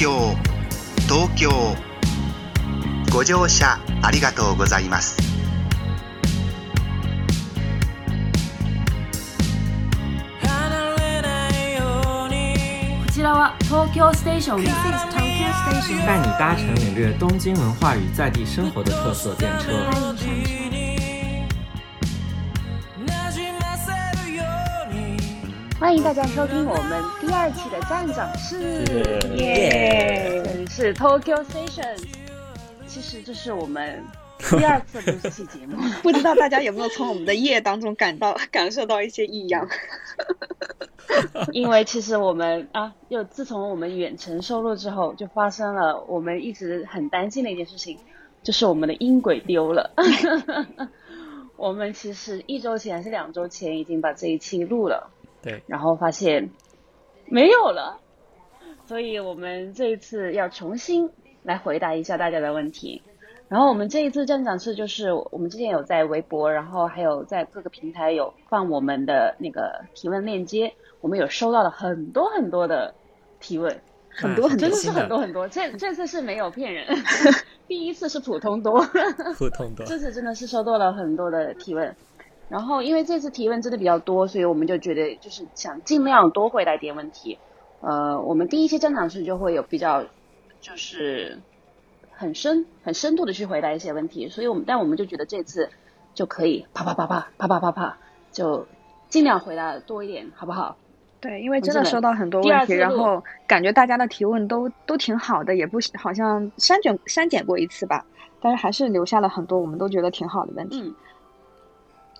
京東京。ご乗車ありがとうございます。こちらは東京ステーション带你搭乘领略东京文化与在地生活的特色电车。欢迎大家收听我们第二期的站长室，耶！这里是 Tokyo Station。其实这是我们第二次录这期节目，不知道大家有没有从我们的夜当中感到感受到一些异样？因为其实我们啊，又自从我们远程收录之后，就发生了我们一直很担心的一件事情，就是我们的音轨丢了。我们其实一周前还是两周前已经把这一期录了，对，然后发现没有了，所以我们这一次要重新来回答一下大家的问题。然后我们这一次站长是就是我们之前有在微博，然后还有在各个平台有放我们的那个提问链接，我们有收到了很多很多的提问，很多很多真的是很多很多。这这次是没有骗人，第一次是普通多。普通多。这次真的是收到了很多的提问，然后因为这次提问真的比较多，所以我们就觉得就是想尽量多回答一点问题。呃，我们第一期站长是就会有比较就是很深很深度的去回答一些问题，所以我们但我们就觉得这次就可以啪啪啪啪啪啪啪啪就尽量回答多一点，好不好？对，因为真的收到很多问题，然后感觉大家的提问都都挺好的，也不好像删减删减过一次吧，但是还是留下了很多我们都觉得挺好的问题。嗯，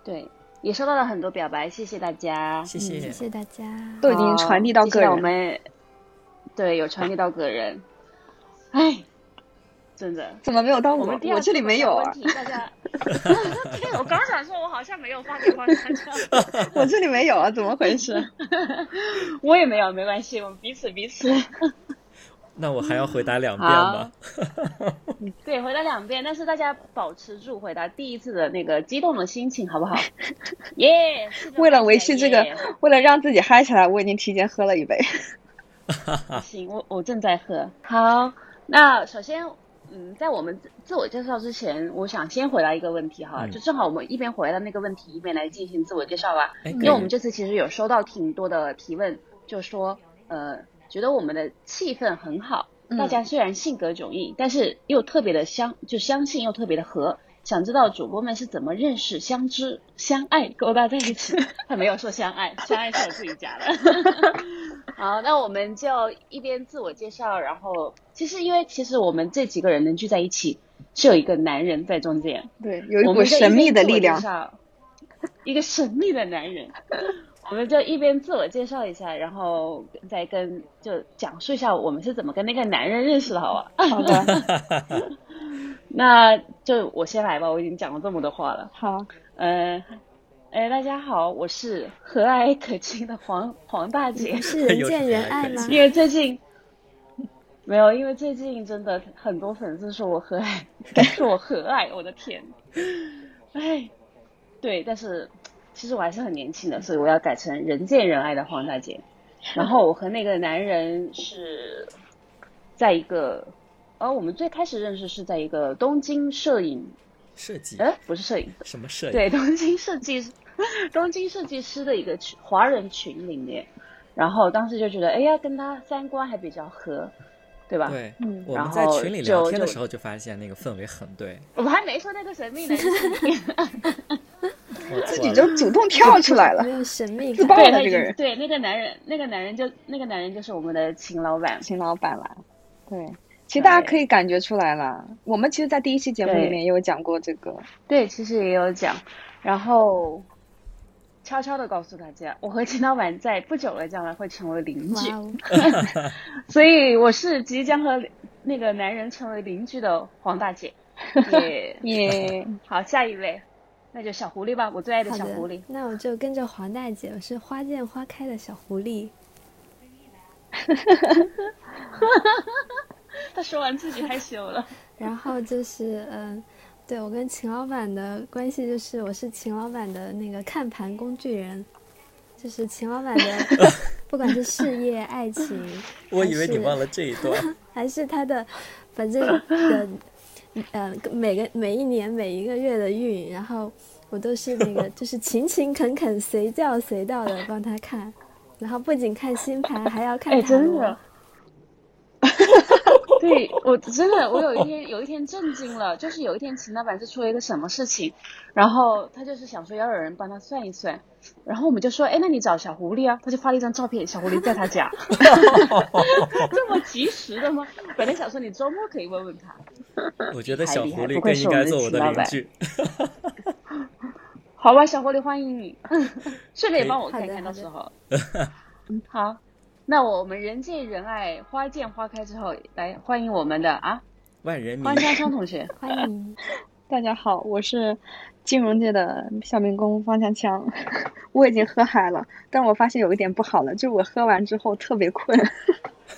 对，也收到了很多表白，谢谢大家。谢谢。谢谢大家。都已经传递到个人我们对有传递到个人，哎，真的。怎么没有到我？我这里没有啊大家。对，我刚想说，我好像没有发给方家长，我这里没有啊，怎么回事？我也没有，没关系，我们彼此彼此。那我还要回答两遍吗？对，回答两遍，但是大家保持住回答第一次的那个激动的心情，好不好？耶、为了维系这个耶，为了让自己嗨起来，我已经提前喝了一杯。行，我我正在喝。好，那首先，嗯，在我们自自我介绍之前，我想先回答一个问题哈，嗯就正好我们一边回答那个问题，一边来进行自我介绍吧。哎，因为我们这次其实有收到挺多的提问，就说呃，觉得我们的气氛很好，嗯大家虽然性格迥异，但是又特别的相，就相信又特别的和。想知道主播们是怎么认识、相知、相爱、勾搭在一起？他没有说相爱，相爱是我自己加的。好，那我们就一边自我介绍，然后其实因为其实我们这几个人能聚在一起，是有一个男人在中间，对，有一股神秘的力量一个神秘的男人。我们就一边自我介绍一下，然后再跟就讲述一下我们是怎么跟那个男人认识的，好吧？好的，那就我先来吧，我已经讲了这么多话了。好，呃，哎，大家好，我是和蔼可亲的黄黄大姐。是人见人爱吗？因为最近没有，因为最近真的很多粉丝说我和蔼，说我和蔼，我的天，哎，对，但是其实我还是很年轻的，所以我要改成人见人爱的黄大姐。然后我和那个男人是在一个，呃，我们最开始认识是在一个东京摄影，设计。呃，不是摄影，什么摄影？对，东京设计，东京设计师的一个群华人群里面，然后当时就觉得，哎呀，跟他三观还比较合，对吧？对，嗯我然后们在群里聊天的时候就发现那个氛围很对。我还没说那个神秘男生，我自己就主动跳出来了没。有神秘自爆了这个人，对那个男人，那个男人就那个男人就是我们的秦老板，秦老板啦。对，其实大家可以感觉出来了。我们其实，在第一期节目里面也有讲过这个。对，其实也有讲，然后悄悄的告诉大家，我和秦老板在不久的将来会成为邻居，哦，所以我是即将和那个男人成为邻居的黄大姐。耶、耶，好，下一位，那就小狐狸吧，我最爱的小狐狸。，那我就跟着黄大姐，我是花见花开的小狐狸。他说完自己害羞了。然后就是嗯，对我跟秦老板的关系就是我是秦老板的那个看盘工具人，就是秦老板的 不管是事业、爱情，我以为你忘了这一段。还是他的，反正的，呃，每个每一年每一个月的运，然后我都是那个就是勤勤恳恳、随叫随到的帮他看，然后不仅看星盘，还要看哎，塔罗真的。对我 真的，我有一天有一天震惊了，就是有一天秦老板是出了一个什么事情，然后他就是想说要有人帮他算一算，然后我们就说，哎，那你找小狐狸啊，他就发了一张照片，小狐狸在他家，这么及时的吗？本来想说你周末可以问问他，我觉得小狐狸太厉害不愧更应该是我们的做我的邻秦老板居。好吧，小狐狸欢迎你，顺便也帮我看看到时候。嗯好，那我们人见人爱，花见花开之后，来欢迎我们的啊，万人迷欢，家昌同学。欢迎。大家好，我是金融界的小民工方强强。我已经喝嗨了，但我发现有一点不好了，就是我喝完之后特别困，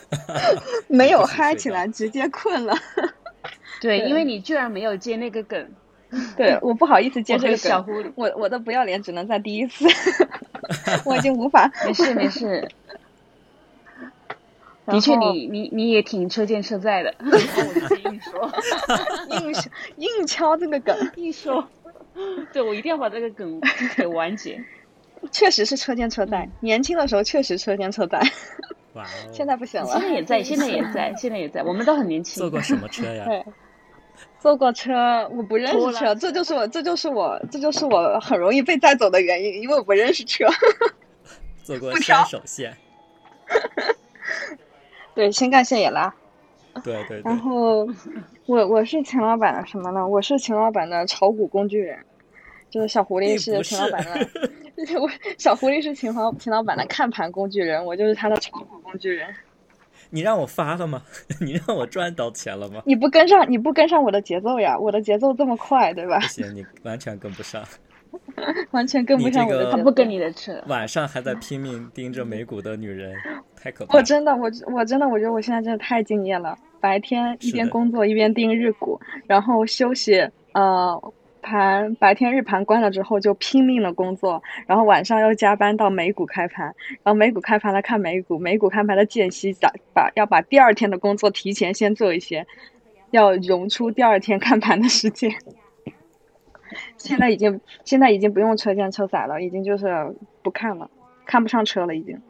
没有嗨起来，直接困了。对，因为你居然没有接那个梗，对，我不好意思接这个梗，小狐狸。我我的不要脸只能在第一次，我已经无法。没事没事，然的确后你你你也挺车见车载的，硬说硬硬敲这个梗，硬说，对我一定要把这个梗给完结。确实是车见车载。年轻的时候确实车见车载，哇哦！现在不行了现。在也在，现在也在，现在也在，我们都很年轻。坐过什么车呀？对，坐过车，我不认识车，这就是我，这就是我，这就是我很容易被带走的原因，因为我不认识车。坐过不挑山手线。对，新干线也拉。对对对然，后我我是秦老板的什么呢？我是秦老板的炒股工具人，就是小狐狸是秦老板的，我小狐狸是秦老秦老板的看盘工具人，我就是他的炒股工具人。你让我发了吗？你让我赚到钱了吗？你不跟上，你不跟上我的节奏呀，我的节奏这么快，对吧不？行，你完全跟不上。完全跟不上我的。他不跟你的车，晚上还在拼命盯着美股的女人，太可怕了。我真的，我我真的，我觉得我现在真的太敬业了。白天一边工作一边盯日股，然后休息，呃，盘白天日盘关了之后就拼命的工作，然后晚上又加班到美股开盘，然后美股开盘了看美股，美股开盘的间隙把把要把第二天的工作提前先做一些，要融出第二天看盘的时间。现在已经现在已经不用车见车载了，已经就是不看了，看不上车了，已经。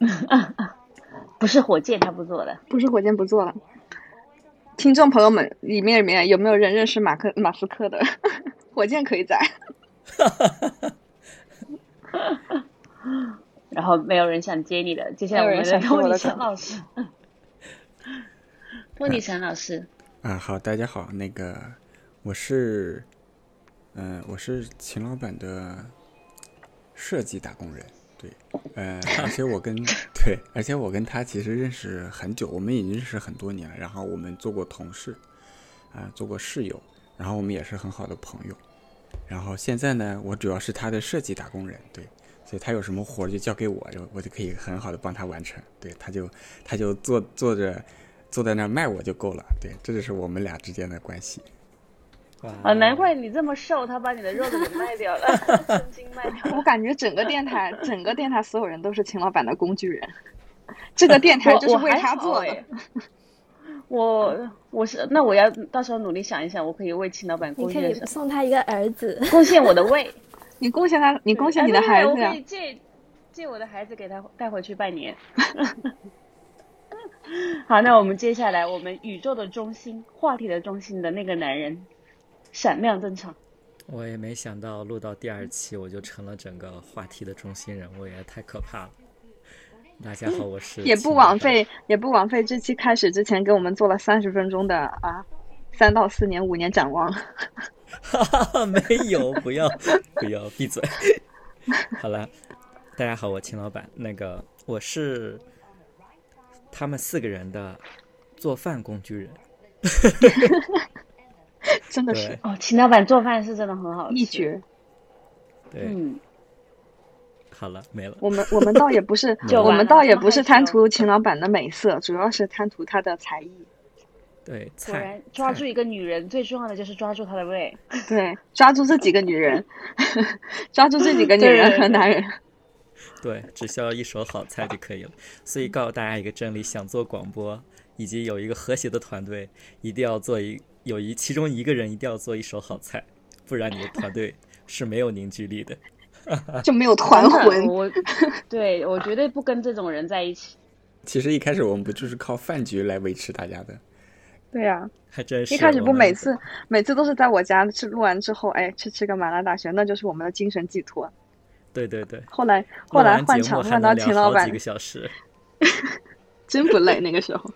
不是火箭他不做了。不是火箭不做了。听众朋友们，里面里面有没有人认识马克马斯克的？火箭可以载。然后没有人想接你的，接下来我们想接托尼陈我的梗老师，托尼陈老师，啊，好，大家好，那个我是，嗯、我是秦老板的设计打工人，对，呃，而且我跟 对，而且我跟他其实认识很久，我们已经认识很多年了，然后我们做过同事，啊、做过室友，然后我们也是很好的朋友，然后现在呢，我主要是他的设计打工人，对，所以他有什么活就交给我，然后我就可以很好的帮他完成，对，他就他就坐坐着坐在那儿卖我就够了，对，这就是我们俩之间的关系。哇啊，难怪你这么瘦，他把你的肉都给卖掉了，神经卖掉了。我感觉整个电台，整个电台所有人都是秦老板的工具人。这个电台就是为他做的哎。我我是那我要到时候努力想一想，我可以为秦老板你可以贡献？送他一个儿子，贡献我的胃，你贡献他，你贡献你的孩子啊我可以。借借我的孩子给他带回去拜年。好，那我们接下来我们宇宙的中心，话题的中心的那个男人闪亮登场。我也没想到录到第二期我就成了整个话题的中心人物，也太可怕了。大家好，我是 也不。枉费，也不枉费这期开始之前给我们做了三十分钟的啊，三到四年、五年展望。哈哈，没有，不要不要，闭嘴。好了，大家好，我秦老板。那个我是他们四个人的做饭工具人。真的是哦，秦老板做饭是真的很好吃，一绝。对，嗯，好了，没了。我们我们倒也不是，就我们倒也不是贪图秦老板的美色，主要是贪图他的才艺。对，果然抓住一个女人最重要的就是抓住她的胃。对，抓住这几个女人，抓住这几个女人和男人。对，只需要一手好菜就可以了。所以告诉大家一个真理：想做广播，以及有一个和谐的团队，一定要做一有一其中一个人一定要做一手好菜，不然你的团队是没有凝聚力的。就没有团魂。我对我绝对不跟这种人在一起。其实一开始我们不就是靠饭局来维持大家的？对呀、还真是。一开始不每次每次都是在我家吃录完之后，哎，去吃个麻辣大学，那就是我们的精神寄托。对对对，后来后来换场换到秦老板几个，小时。真不累那个时候。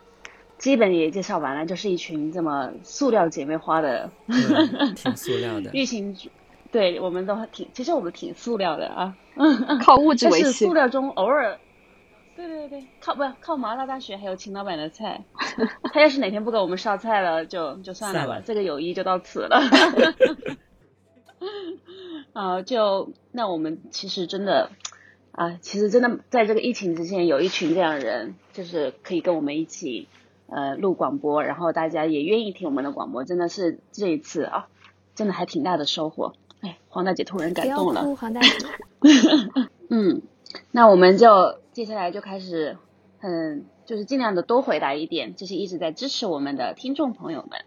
基本也介绍完了，就是一群这么塑料姐妹花的对，挺塑料的。疫情，对我们都挺，其实我们挺塑料的啊。靠物质维系但是塑。料中偶尔，对对对，靠不靠麻辣大学还有秦老板的菜，他要是哪天不给我们烧菜了，就就算了吧，了这个友谊就到此了。啊，就那我们其实真的啊，其实真的在这个疫情之前，有一群这样的人，就是可以跟我们一起呃录广播，然后大家也愿意听我们的广播，真的是这一次啊，真的还挺大的收获。哎，黄大姐突然感动了。哭，黄大姐。嗯，那我们就接下来就开始，嗯，就是尽量的多回答一点这些一直在支持我们的听众朋友们。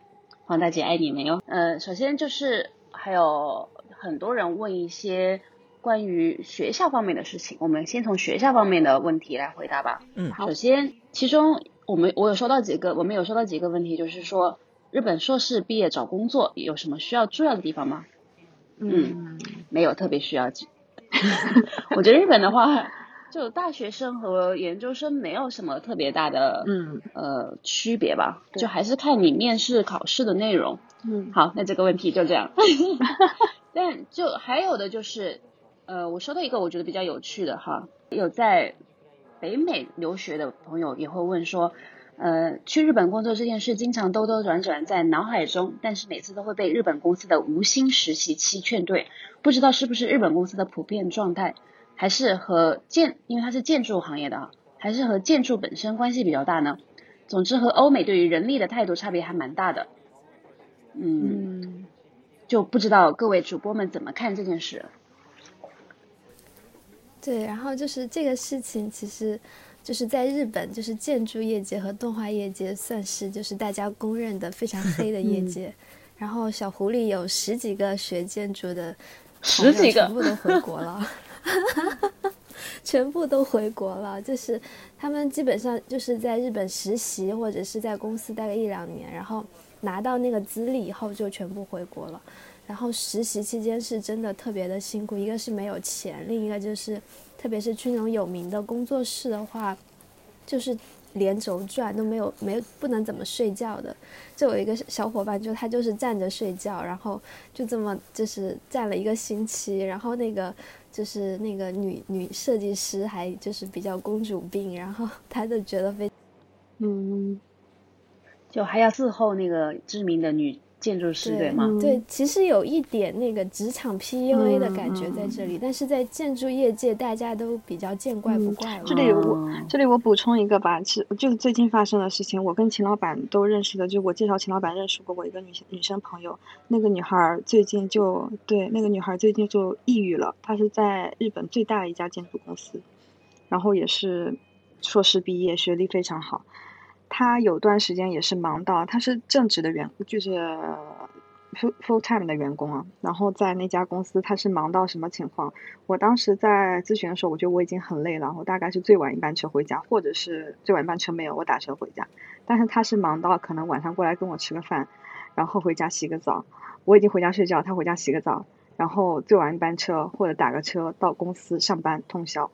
黄大姐爱你们哟。呃，首先就是还有很多人问一些关于学校方面的事情，我们先从学校方面的问题来回答吧。嗯好首先，其中我们我有收到几个，我们有收到几个问题，就是说日本硕士毕业找工作有什么需要注意的地方吗？嗯，没有特别需要。我觉得日本的话，就大学生和研究生没有什么特别大的嗯呃区别吧，就还是看你面试考试的内容。嗯好，那这个问题就这样。但就还有的就是，呃，我收到一个我觉得比较有趣的哈，有在北美留学的朋友也会问说，呃，去日本工作这件事经常兜兜转转在脑海中，但是每次都会被日本公司的无薪实习期劝退，不知道是不是日本公司的普遍状态，还是和建，因为它是建筑行业的啊，还是和建筑本身关系比较大呢？总之，和欧美对于人力的态度差别还蛮大的。嗯，嗯，就不知道各位主播们怎么看这件事。对，然后就是这个事情，其实就是在日本，就是建筑业界和动画业界算是就是大家公认的非常黑的 业界。然后小狐狸有十几个学建筑的十几个全部都回国了，全部都回国了。就是他们基本上就是在日本实习，或者是在公司待个一两年，然后拿到那个资历以后就全部回国了。然后实习期间是真的特别的辛苦，一个是没有钱，另一个就是，特别是去那种有名的工作室的话，就是连轴转都没有没有不能怎么睡觉的。就有一个小伙伴，就他就是站着睡觉，然后就这么就是站了一个星期，然后那个就是那个女女设计师还就是比较公主病，然后 他就觉得非嗯，就还要伺候那个知名的女建筑师，对吗？对，其实有一点那个职场 PUA 的感觉在这里，但是在建筑业界大家都比较见怪不怪了。这里我哦这里我补充一个吧，其实就是最近发生的事情，我跟秦老板都认识的，就我介绍秦老板认识过我一个女女生朋友，那个女孩儿最近就对那个女孩儿最近就抑郁了，她是在日本最大的一家建筑公司，然后也是硕士毕业，学历非常好。他有段时间也是忙到，他是正职的员，就是 full full time 的员工啊。然后在那家公司，他是忙到什么情况？我当时在咨询的时候，我觉得我已经很累了，我大概是最晚一班车回家，或者是最晚一班车没有，我打车回家。但是他是忙到可能晚上过来跟我吃个饭，然后回家洗个澡。我已经回家睡觉，他回家洗个澡，然后最晚一班车或者打个车到公司上班通宵。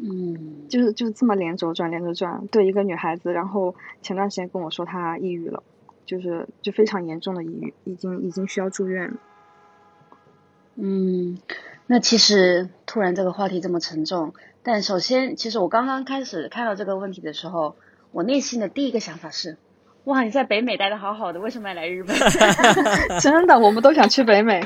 嗯，就是就是这么连轴转连轴转，对一个女孩子，然后前段时间跟我说她抑郁了，就是就非常严重的抑郁，已经已经需要住院了。嗯，那其实突然这个话题这么沉重，但首先，其实我刚刚开始看到这个问题的时候，我内心的第一个想法是，哇，你在北美待的好好的，为什么要来日本？真的，我们都想去北美。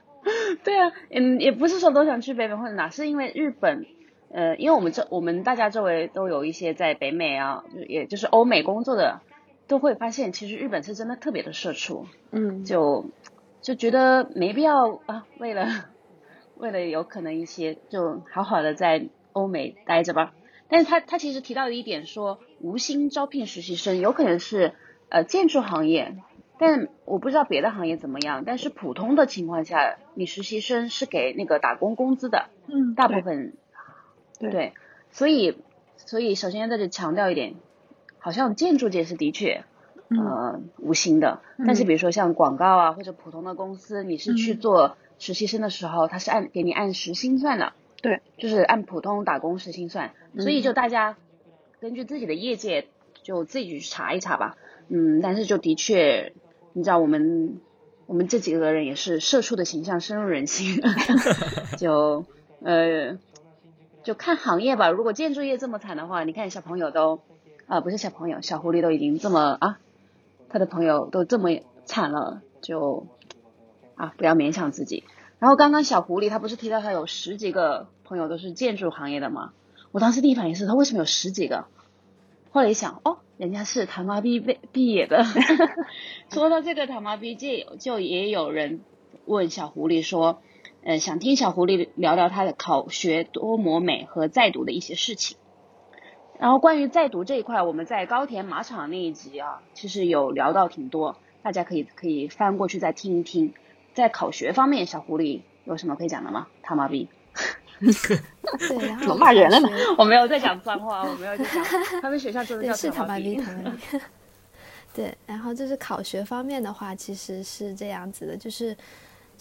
对啊，嗯，也不是说都想去北美或者哪，是因为日本，呃，因为我们这我们大家周围都有一些在北美啊，就也就是欧美工作的，都会发现其实日本是真的特别的社畜，嗯，就就觉得没必要啊，为了 为了有可能一些就好好的在欧美待着吧。但是他他其实提到的一点说，无薪招聘实习生有可能是呃建筑行业，但我不知道别的行业怎么样。但是普通的情况下，你实习生是给那个打工工资的，嗯，大部分对。对，所以所以首先在这强调一点，好像建筑界是的确嗯。呃无薪的，但是比如说像广告啊或者普通的公司，你是去嗯。做实习生的时候，他是按给你按时薪算的，对，就是按普通打工时薪算，所以就大家根据自己的业界就自己去查一查吧，嗯，但是就的确，你知道我们我们这几个人也是社畜的形象深入人心，就呃就看行业吧，如果建筑业这么惨的话，你看小朋友都啊、不是小朋友，小狐狸都已经这么啊，他的朋友都这么惨了，就啊不要勉强自己。然后刚刚小狐狸他不是提到他有十几个朋友都是建筑行业的吗？我当时第一反应是他为什么有十几个？后来一想，哦，人家是他妈毕毕毕业的。说到这个他妈毕业，就也有人问小狐狸说，呃，想听小狐狸聊聊他的考学多么美和在读的一些事情。然后关于在读这一块，我们在高田马场那一集啊，其实有聊到挺多，大家可以可以翻过去再听一听。在考学方面，小狐狸有什么可以讲的吗？塔玛毕，对，然 后怎么骂人了呢我没有在讲脏话，我没有在讲，他们学校真的，叫是塔玛塔比比，。塔玛比。对，然后就是考学方面的话，其实是这样子的，就是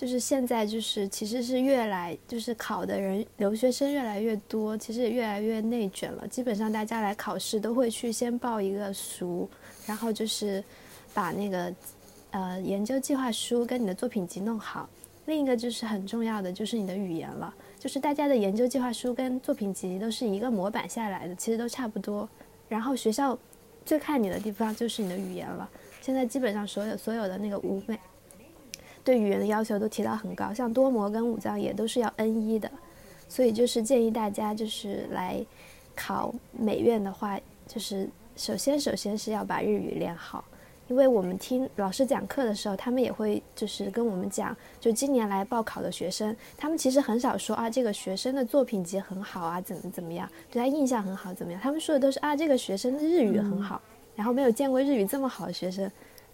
就是现在就是其实是越来就是考的人留学生越来越多，其实也越来越内卷了。基本上大家来考试都会去先报一个熟，然后就是把那个呃研究计划书跟你的作品集弄好。另一个就是很重要的就是你的语言了，就是大家的研究计划书跟作品集都是一个模板下来的，其实都差不多。然后学校最看你的地方就是你的语言了。现在基本上所有所有的那个舞美对语言的要求都提到很高，像多模跟五藏也都是要 N 一的，所以就是建议大家就是来考美院的话，就是首先首先是要把日语练好。因为我们听老师讲课的时候，他们也会就是跟我们讲，就今年来报考的学生，他们其实很少说啊，这个学生的作品集很好啊，怎么怎么样，对他印象很好怎么样，他们说的都是啊，这个学生的日语很好，然后没有见过日语这么好的学生，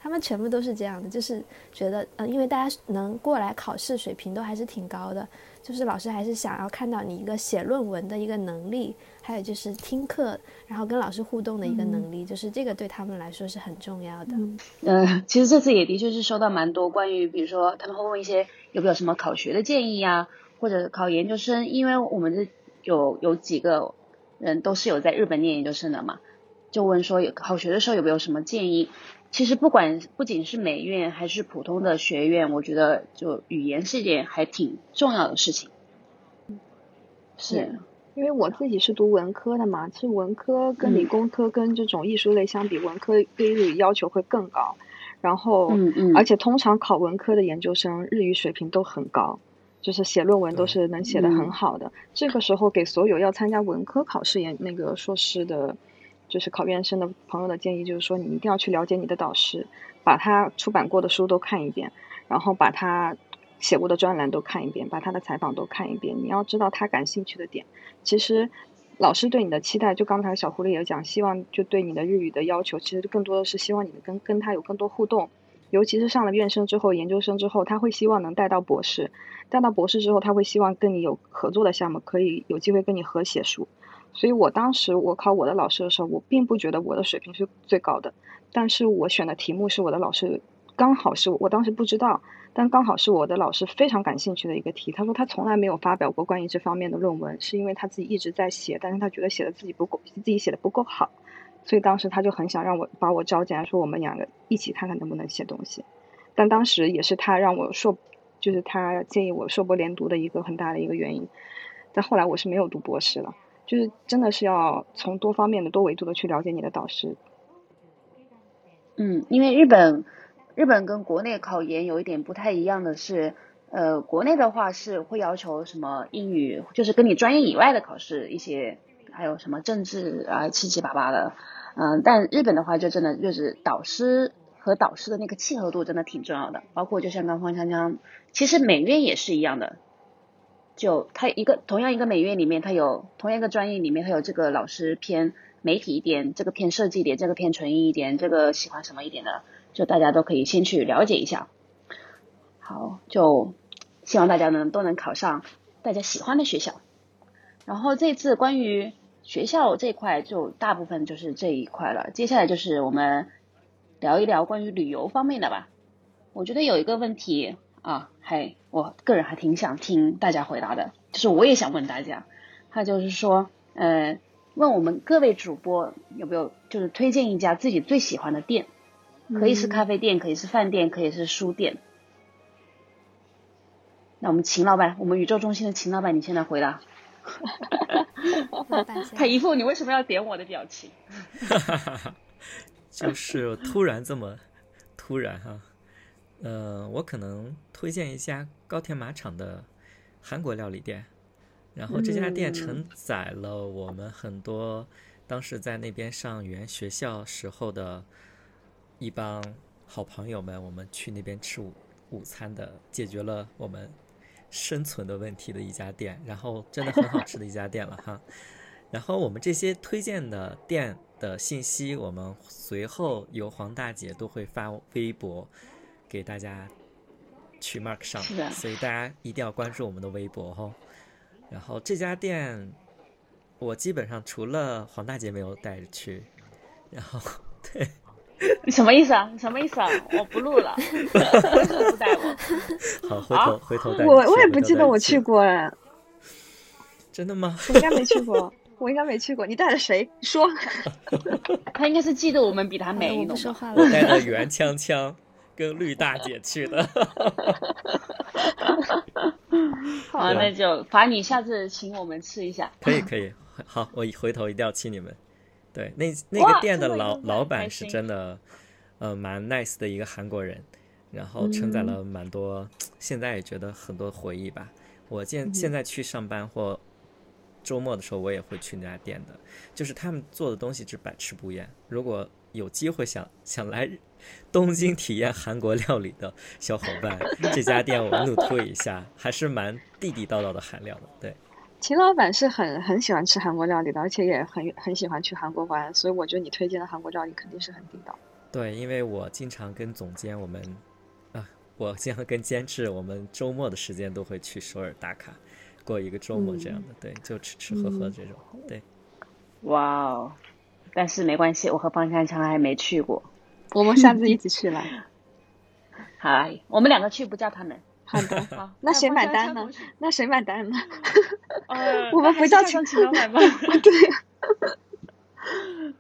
他们全部都是这样的，就是觉得呃，因为大家能过来考试水平都还是挺高的，就是老师还是想要看到你一个写论文的一个能力，还有就是听课，然后跟老师互动的一个能力，就是这个对他们来说是很重要的。呃，其实这次也的确是收到蛮多关于，比如说他们会问一些有没有什么考学的建议呀、或者考研究生，因为我们这有有几个人都是有在日本念研究生的嘛，就问说有考学的时候有没有什么建议。其实不管不仅是美院还是普通的学院，我觉得就语言是一件还挺重要的事情。是，因为我自己是读文科的嘛，其实文科跟理嗯工科跟这种艺术类相比，文科对日语要求会更高。然后，嗯嗯，而且通常考文科的研究生日语水平都很高，就是写论文都是能写得嗯很好的。这个时候给所有要参加文科考试研那个硕士的，就是考院生的朋友的建议就是说，你一定要去了解你的导师，把他出版过的书都看一遍，然后把他写过的专栏都看一遍，把他的采访都看一遍。你要知道他感兴趣的点。其实老师对你的期待，就刚才小狐狸也讲，希望就对你的日语的要求，其实更多的是希望你跟跟他有更多互动。尤其是上了院生之后、研究生之后，他会希望能带到博士，带到博士之后，他会希望跟你有合作的项目，可以有机会跟你合写书。所以我当时我考我的老师的时候，我并不觉得我的水平是最高的，但是我选的题目是我的老师刚好是我当时不知道，但刚好是我的老师非常感兴趣的一个题。他说他从来没有发表过关于这方面的论文，是因为他自己一直在写，但是他觉得写的自己不够，自己写的不够好，所以当时他就很想让我把我招进来，说我们两个一起看看能不能写东西。但当时也是他让我硕，就是他建议我硕博连读的一个很大的一个原因。但后来我是没有读博士了，就是真的是要从多方面的、多维度的去了解你的导师。嗯，因为日本日本跟国内考研有一点不太一样的是，呃，国内的话是会要求什么英语，就是跟你专业以外的考试一些，还有什么政治啊七七八八的，嗯、但日本的话就真的就是导师和导师的那个契合度真的挺重要的，包括就像刚方香香，其实美院也是一样的，就他一个同样一个美院里面，他有同样一个专业里面，他有这个老师偏媒体一点，这个偏设计一点，这个偏纯艺一点，这个喜欢什么一点的，就大家都可以先去了解一下。好，就希望大家呢都能考上大家喜欢的学校。然后这次关于学校这块，就大部分就是这一块了。接下来就是我们聊一聊关于旅游方面的吧。我觉得有一个问题啊，还我个人还挺想听大家回答的，就是我也想问大家，他就是说，呃，问我们各位主播有没有就是推荐一家自己最喜欢的店，可以是咖啡店，可以是饭店，可以是书店。那我们秦老板，我们宇宙中心的秦老板，你先来回答。老板 他一副你为什么要点我的表情。就是突然这么突然哈，呃，我可能推荐一家高田马场的韩国料理店，然后这家店承载了我们很多当时在那边上语言学校时候的一帮好朋友们，我们去那边吃午午餐的，解决了我们生存的问题的一家店，然后真的很好吃的一家店了哈。然后我们这些推荐的店的信息，我们随后由黄大姐都会发微博给大家去 mark 上是的，所以大家一定要关注我们的微博哦。然后这家店，我基本上除了黄大姐没有带着去，然后对，你什么意思啊？你什么意思啊？我不录了，为什么不带我？好，回头、回头带你我我也不记得我去，过哎，真的吗？我应该没去过，我应该没去过。你带了谁说？他应该是记得我们比他美，我？不说话了我。带着袁锵锵跟绿大姐去的。好，那就罚你下次请我们吃一下。可以可以，好，我回头一定要请你们。对，那那个店的老老板是真的，呃，蛮 nice 的一个韩国人，然后承载了蛮多，现在也觉得很多回忆吧。我现现在去上班或周末的时候，我也会去那家店的，就是他们做的东西是百吃不厌。如果有机会想想来东京体验韩国料理的小伙伴，这家店我怒推一下，还是蛮地地道道的韩料的。对。秦老板是很很喜欢吃韩国料理的，而且也很很喜欢去韩国玩，所以我觉得你推荐的韩国料理肯定是很地道。对，因为我经常跟总监，我们啊，我经常跟监制，我们周末的时间都会去首尔打卡，过一个周末这样的，对，就吃吃喝喝这种，对，哇哦！但是没关系，我和方强强还没去过。我们下次一起去来。好，我们两个去，不叫他们。好的，好，那谁买单呢？那谁买单呢？呃，我们不叫请上秦老板吧。对，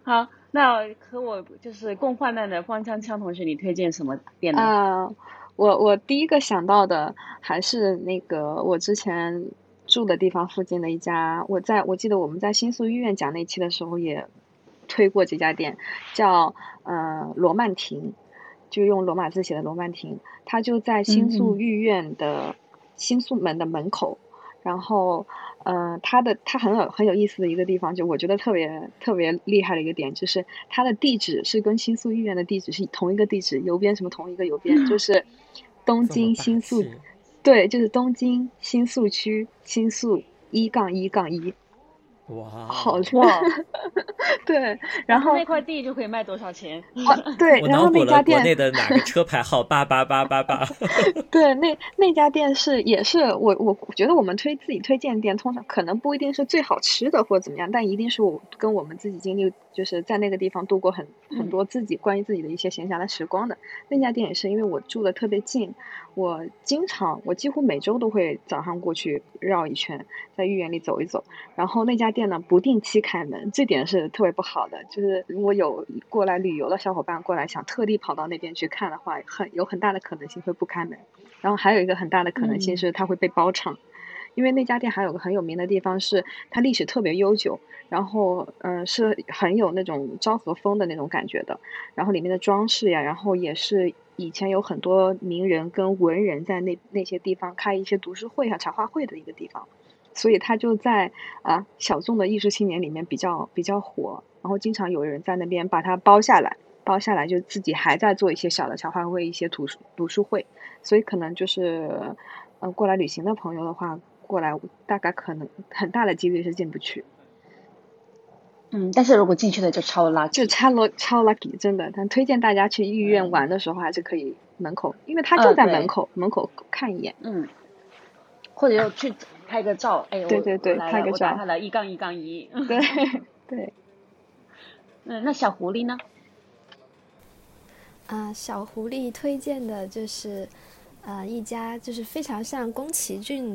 好，那和我就是共患难的方锵锵同学，你推荐什么店呢？啊、我我第一个想到的还是那个我之前住的地方附近的一家，我在我记得我们在新宿医院讲那期的时候也推过这家店，叫呃罗曼亭，就用罗马字写的罗曼亭，它就在新宿御苑的新宿门的门口，然后。呃，它的它很有很有意思的一个地方，就我觉得特别特别厉害的一个点，就是它的地址是跟新宿御苑的地址是同一个地址，邮编什么同一个邮编，就 是东京新宿对，就是东京新宿区新宿一杠一杠一，哇，好哇，对，然后那块地就可以卖多少钱？啊对，然后那家店内的哪个车牌号八八八八八，对，那那家店是也是我我觉得我们推自己推荐店，通常可能不一定是最好吃的或怎么样，但一定是我跟我们自己经历，就是在那个地方度过很很多自己关于自己的一些闲暇的时光的。那家店也是因为我住的特别近，我经常我几乎每周都会早上过去绕一圈，在御园里走一走。然后那家店呢不定期开门，这点是特别不好的。就是如果有过来旅游的小伙伴过来想特地跑到那边去看的话，很有很大的可能性会不开门。然后还有一个很大的可能性是它会被包场，因为那家店还有个很有名的地方是它历史特别悠久，然后嗯、呃是很有那种昭和风的那种感觉的，然后里面的装饰呀，然后也是以前有很多名人跟文人在那那些地方开一些读书会啊、茶话会的一个地方，所以它就在啊小众的艺术青年里面比较比较火，然后经常有人在那边把它包下来。包下来就自己还在做一些小的茶话会、一些读书读书会，所以可能就是，呃，过来旅行的朋友的话，过来，大概可能很大的几率是进不去，嗯，但是如果进去的就超 lucky，就超 l 超 lucky，真的。但推荐大家去医院玩的时候，还是可以门口，因为他就在门口，门口看一眼。嗯，或者要 去拍个照，哎，我对对对拍个照了我打他了一杠一杠一。对对，嗯，那小狐狸呢？啊、小狐狸推荐的就是，呃，一家就是非常像宫崎骏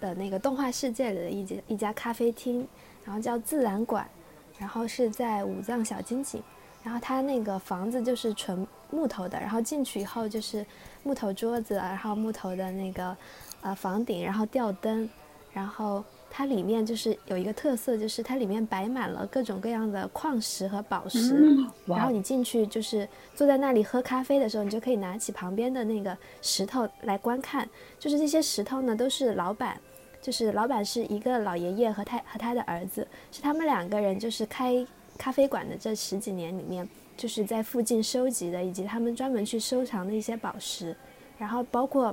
的那个动画世界里的一家一家咖啡厅，然后叫自然馆，然后是在武藏小金井，然后它那个房子就是纯木头的，然后进去以后就是木头桌子，然后木头的那个呃房顶，然后吊灯，然后它里面就是有一个特色，就是它里面摆满了各种各样的矿石和宝石，然后你进去就是坐在那里喝咖啡的时候，你就可以拿起旁边的那个石头来观看，就是这些石头呢都是老板。就是老板是一个老爷爷和他和他的儿子，是他们两个人就是开咖啡馆的这十几年里面，就是在附近收集的，以及他们专门去收藏的一些宝石，然后包括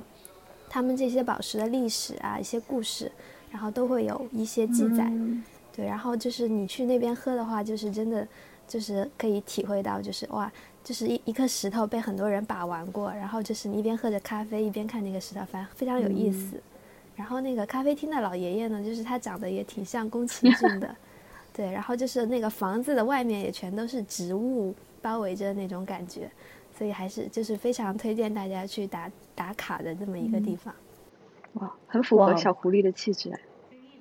他们这些宝石的历史啊，一些故事，然后都会有一些记载。对，然后就是你去那边喝的话，就是真的就是可以体会到，就是哇，就是一一颗石头被很多人把玩过，然后就是你一边喝着咖啡一边看那个石头，反正非常有意思。然后那个咖啡厅的老爷爷呢，就是他长得也挺像宫崎骏的，对，然后就是那个房子的外面也全都是植物包围着那种感觉，所以还是就是非常推荐大家去打打卡的这么一个地方。哇，很符合小狐狸的气质。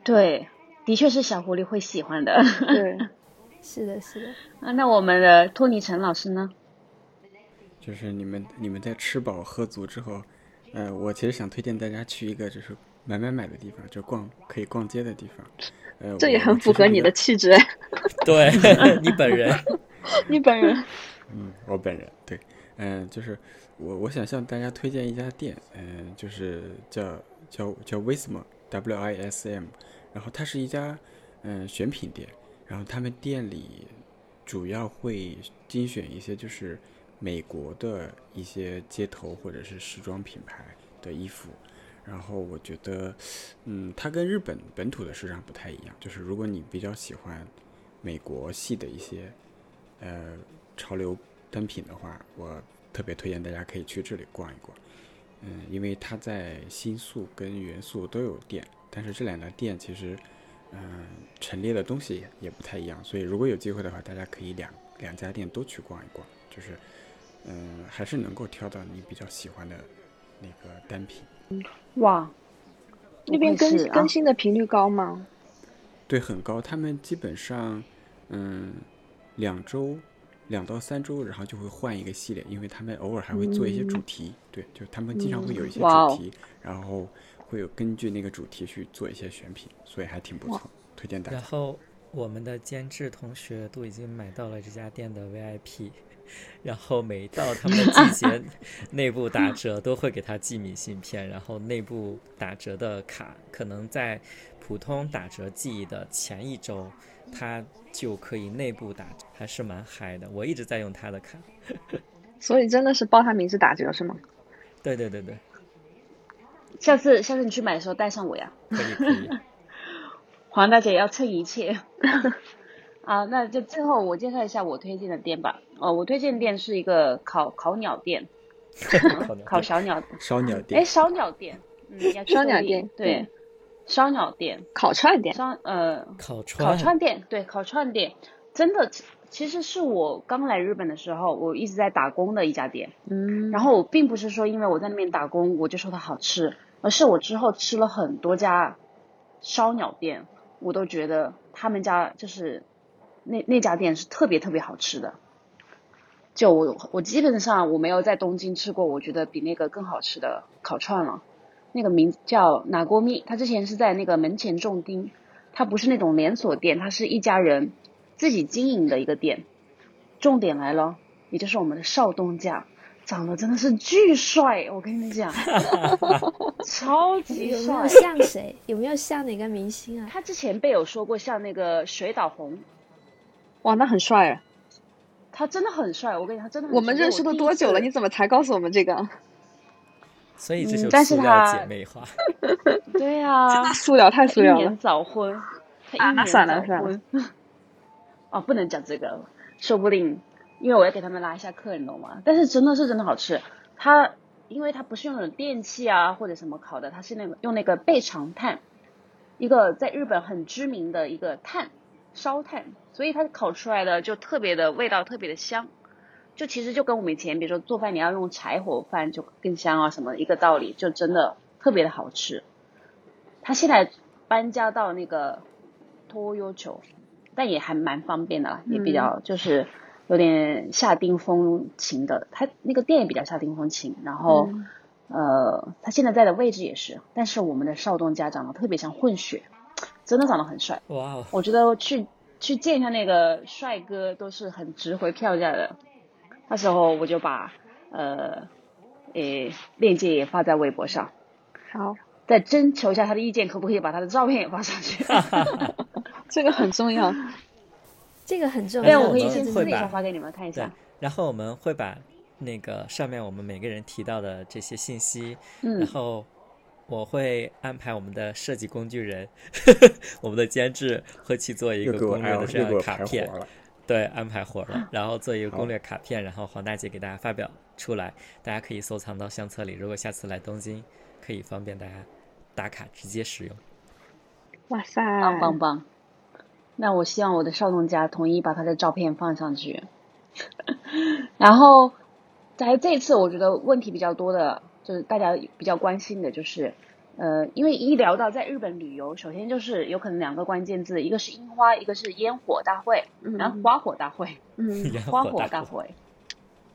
对，的确是小狐狸会喜欢的。对，是的，是的，啊，那我们的托尼陈老师呢？就是你们你们在吃饱喝足之后，呃，我其实想推荐大家去一个就是买买买的地方，就逛可以逛街的地方。呃，这也很符合你的气质。对你本人，你本人 嗯，我本人对，嗯、就是我我想向大家推荐一家店，嗯、就是叫叫叫 Wism W I S M，然后它是一家嗯、选品店，然后他们店里主要会精选一些就是美国的一些街头或者是时装品牌的衣服，然后我觉得，嗯，它跟日本本土的市场不太一样，就是如果你比较喜欢美国系的一些呃潮流单品的话，我特别推荐大家可以去这里逛一逛。嗯，因为它在新宿跟元素都有店，但是这两家店其实，嗯、陈列的东西也不太一样，所以如果有机会的话，大家可以两两家店都去逛一逛，就是，嗯、还是能够挑到你比较喜欢的那个单品。哇，那边更更新的频率高吗？对，很高。他们基本上，嗯，两周、两到三周，然后就会换一个系列，因为他们偶尔还会做一些主题。对，就他们经常会有一些主题，然后会有根据那个主题去做一些选品，所以还挺不错，推荐大家。然后我们的监制同学都已经买到了这家店的 VIP，然后每到他们的季节 内部打折都会给他寄明信片，然后内部打折的卡可能在普通打折季的前一周，他就可以内部打折，还是蛮嗨的。我一直在用他的卡。所以真的是报他名字打折是吗？对对对对，下次下次你去买的时候带上我呀。可以可以。黄大姐要蹭一切。啊，那就最后我介绍一下我推荐的店吧。哦，我推荐店是一个烤烤鸟店，烤小鸟，哎，烧鸟店，烧鸟店，嗯，要烧鸟店对嗯，烧鸟店，烤串店，烧呃烤串烤串店，对，烤串店，真的，其其实是我刚来日本的时候，我一直在打工的一家店。嗯，然后我并不是说因为我在那边打工我就说它好吃，而是我之后吃了很多家烧鸟店，我都觉得他们家就是那那家店是特别特别好吃的。就我我基本上我没有在东京吃过，我觉得比那个更好吃的烤串了。那个名叫拿锅咪，它之前是在那个门前重丁，它不是那种连锁店，它是一家人自己经营的一个店。重点来了，也就是我们的少东家，长得真的是巨帅，我跟你讲，超级有没有帅。像谁？有没有像哪个明星啊？他之前被有说过像那个水岛红，哇，那很帅啊！他真的很帅，我跟你讲，他真的很帅我们认识都多久了？你怎么才告诉我们这个？所以这就嗯但是塑料姐妹花。对啊，塑料太塑料了一年。早婚，他啊那算了算了婚。哦，不能讲这个，说不定因为我要给他们拉一下客，你懂吗？但是真的是真的好吃，它因为它不是用那种电器啊或者什么烤的，它是那个用那个倍长炭，一个在日本很知名的一个炭烧炭，所以它烤出来的就特别的味道特别的香。就其实就跟我们以前比如说做饭你要用柴火饭就更香啊什么一个道理，就真的特别的好吃。他现在搬家到那个托优球，但也还蛮方便的啦，也比较就是有点下定风情的。他那个店也比较下定风情，然后、呃，他现在在的位置也是，但是我们的少东家长得特别像混血，真的长得很帅。哇哦，我觉得去去见一下那个帅哥都是很值回票价的。那时候我就把呃诶链接也发在微博上。好，再征求一下他的意见，可不可以把他的照片也发上去？这个很重要。这个很重要。我可以先私底下会把发给你们看一下。，然后我们会把那个上面我们每个人提到的这些信息，然嗯，后我会安排我们的设计工具人，我们的监制会去做一个攻略的这样的卡片，对，安排活了，然后做一个攻略卡片，然后黄大姐给大家发表出来，大家可以收藏到相册里。如果下次来东京，可以方便大家打卡直接使用。哇塞，棒棒棒！那我希望我的少东家同意把他的照片放上去。然后，在这次我觉得问题比较多的，就是大家比较关心的，就是呃，因为一聊到在日本旅游，首先就是有可能两个关键字，一个是樱花，一个是烟火大会，然后花火大会，嗯，花火火大会，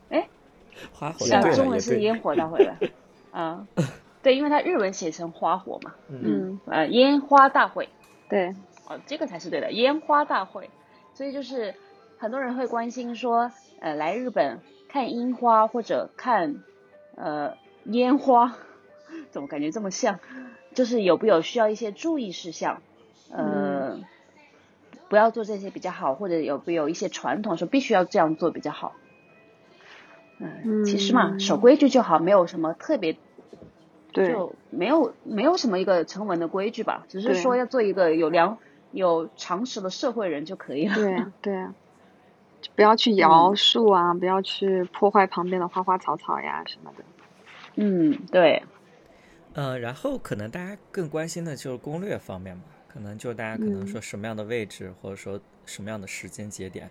哎，花火大会中文是烟火大会吧，啊，对，因为它日文写成花火嘛，嗯，呃，烟花大会，对，哦，这个才是对的，烟花大会。所以就是很多人会关心说，呃，来日本看樱花或者看呃烟花，怎么感觉这么像？就是有不有需要一些注意事项？呃，不要做这些比较好，或者有不有一些传统说必须要这样做比较好？嗯，其实嘛，嗯守规矩就好，没有什么特别对，就没有没有什么一个成文的规矩吧，只是说要做一个有良有常识的社会人就可以了。对啊，对啊，就不要去摇树啊，不要去破坏旁边的花花草草呀什么的。嗯，对，呃，然后可能大家更关心的就是攻略方面嘛，可能就大家可能嗯说什么样的位置，或者说什么样的时间节点。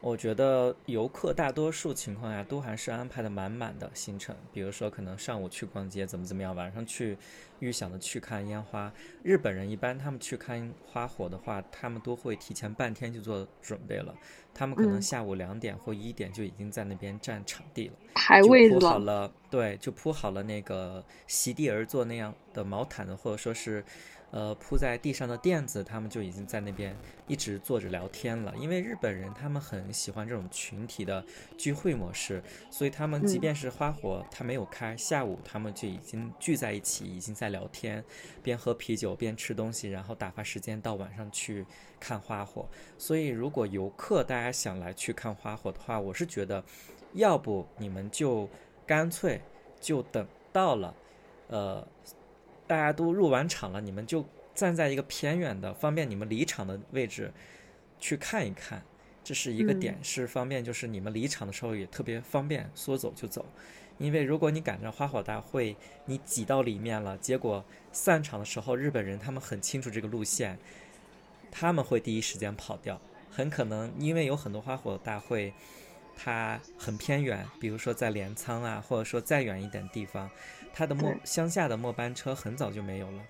我觉得游客大多数情况下都还是安排的满满的行程，比如说可能上午去逛街，怎么怎么样，晚上去预想的去看烟花。日本人一般他们去看花火的话，他们都会提前半天就做准备了，他们可能嗯下午两点或一点就已经在那边占场地了。排就铺好了，对，就铺好了那个席地而坐那样的毛毯子，或者说是，呃，铺在地上的垫子，他们就已经在那边一直坐着聊天了。因为日本人他们很喜欢这种群体的聚会模式，所以他们即嗯便是花火它没有开，下午他们就已经聚在一起，已经在聊天，边喝啤酒边吃东西，然后打发时间到晚上去看花火。所以如果游客大家想来去看花火的话，我是觉得。要不你们就干脆就等到了，呃，大家都入完场了，你们就站在一个偏远的、方便你们离场的位置去看一看。这是一个嗯点，是方便，就是你们离场的时候也特别方便，说走就走。因为如果你赶上花火大会，你挤到里面了，结果散场的时候，日本人他们很清楚这个路线，他们会第一时间跑掉。很可能因为有很多花火大会，它很偏远，比如说在镰仓啊，或者说再远一点地方，它的末乡下的末班车很早就没有了。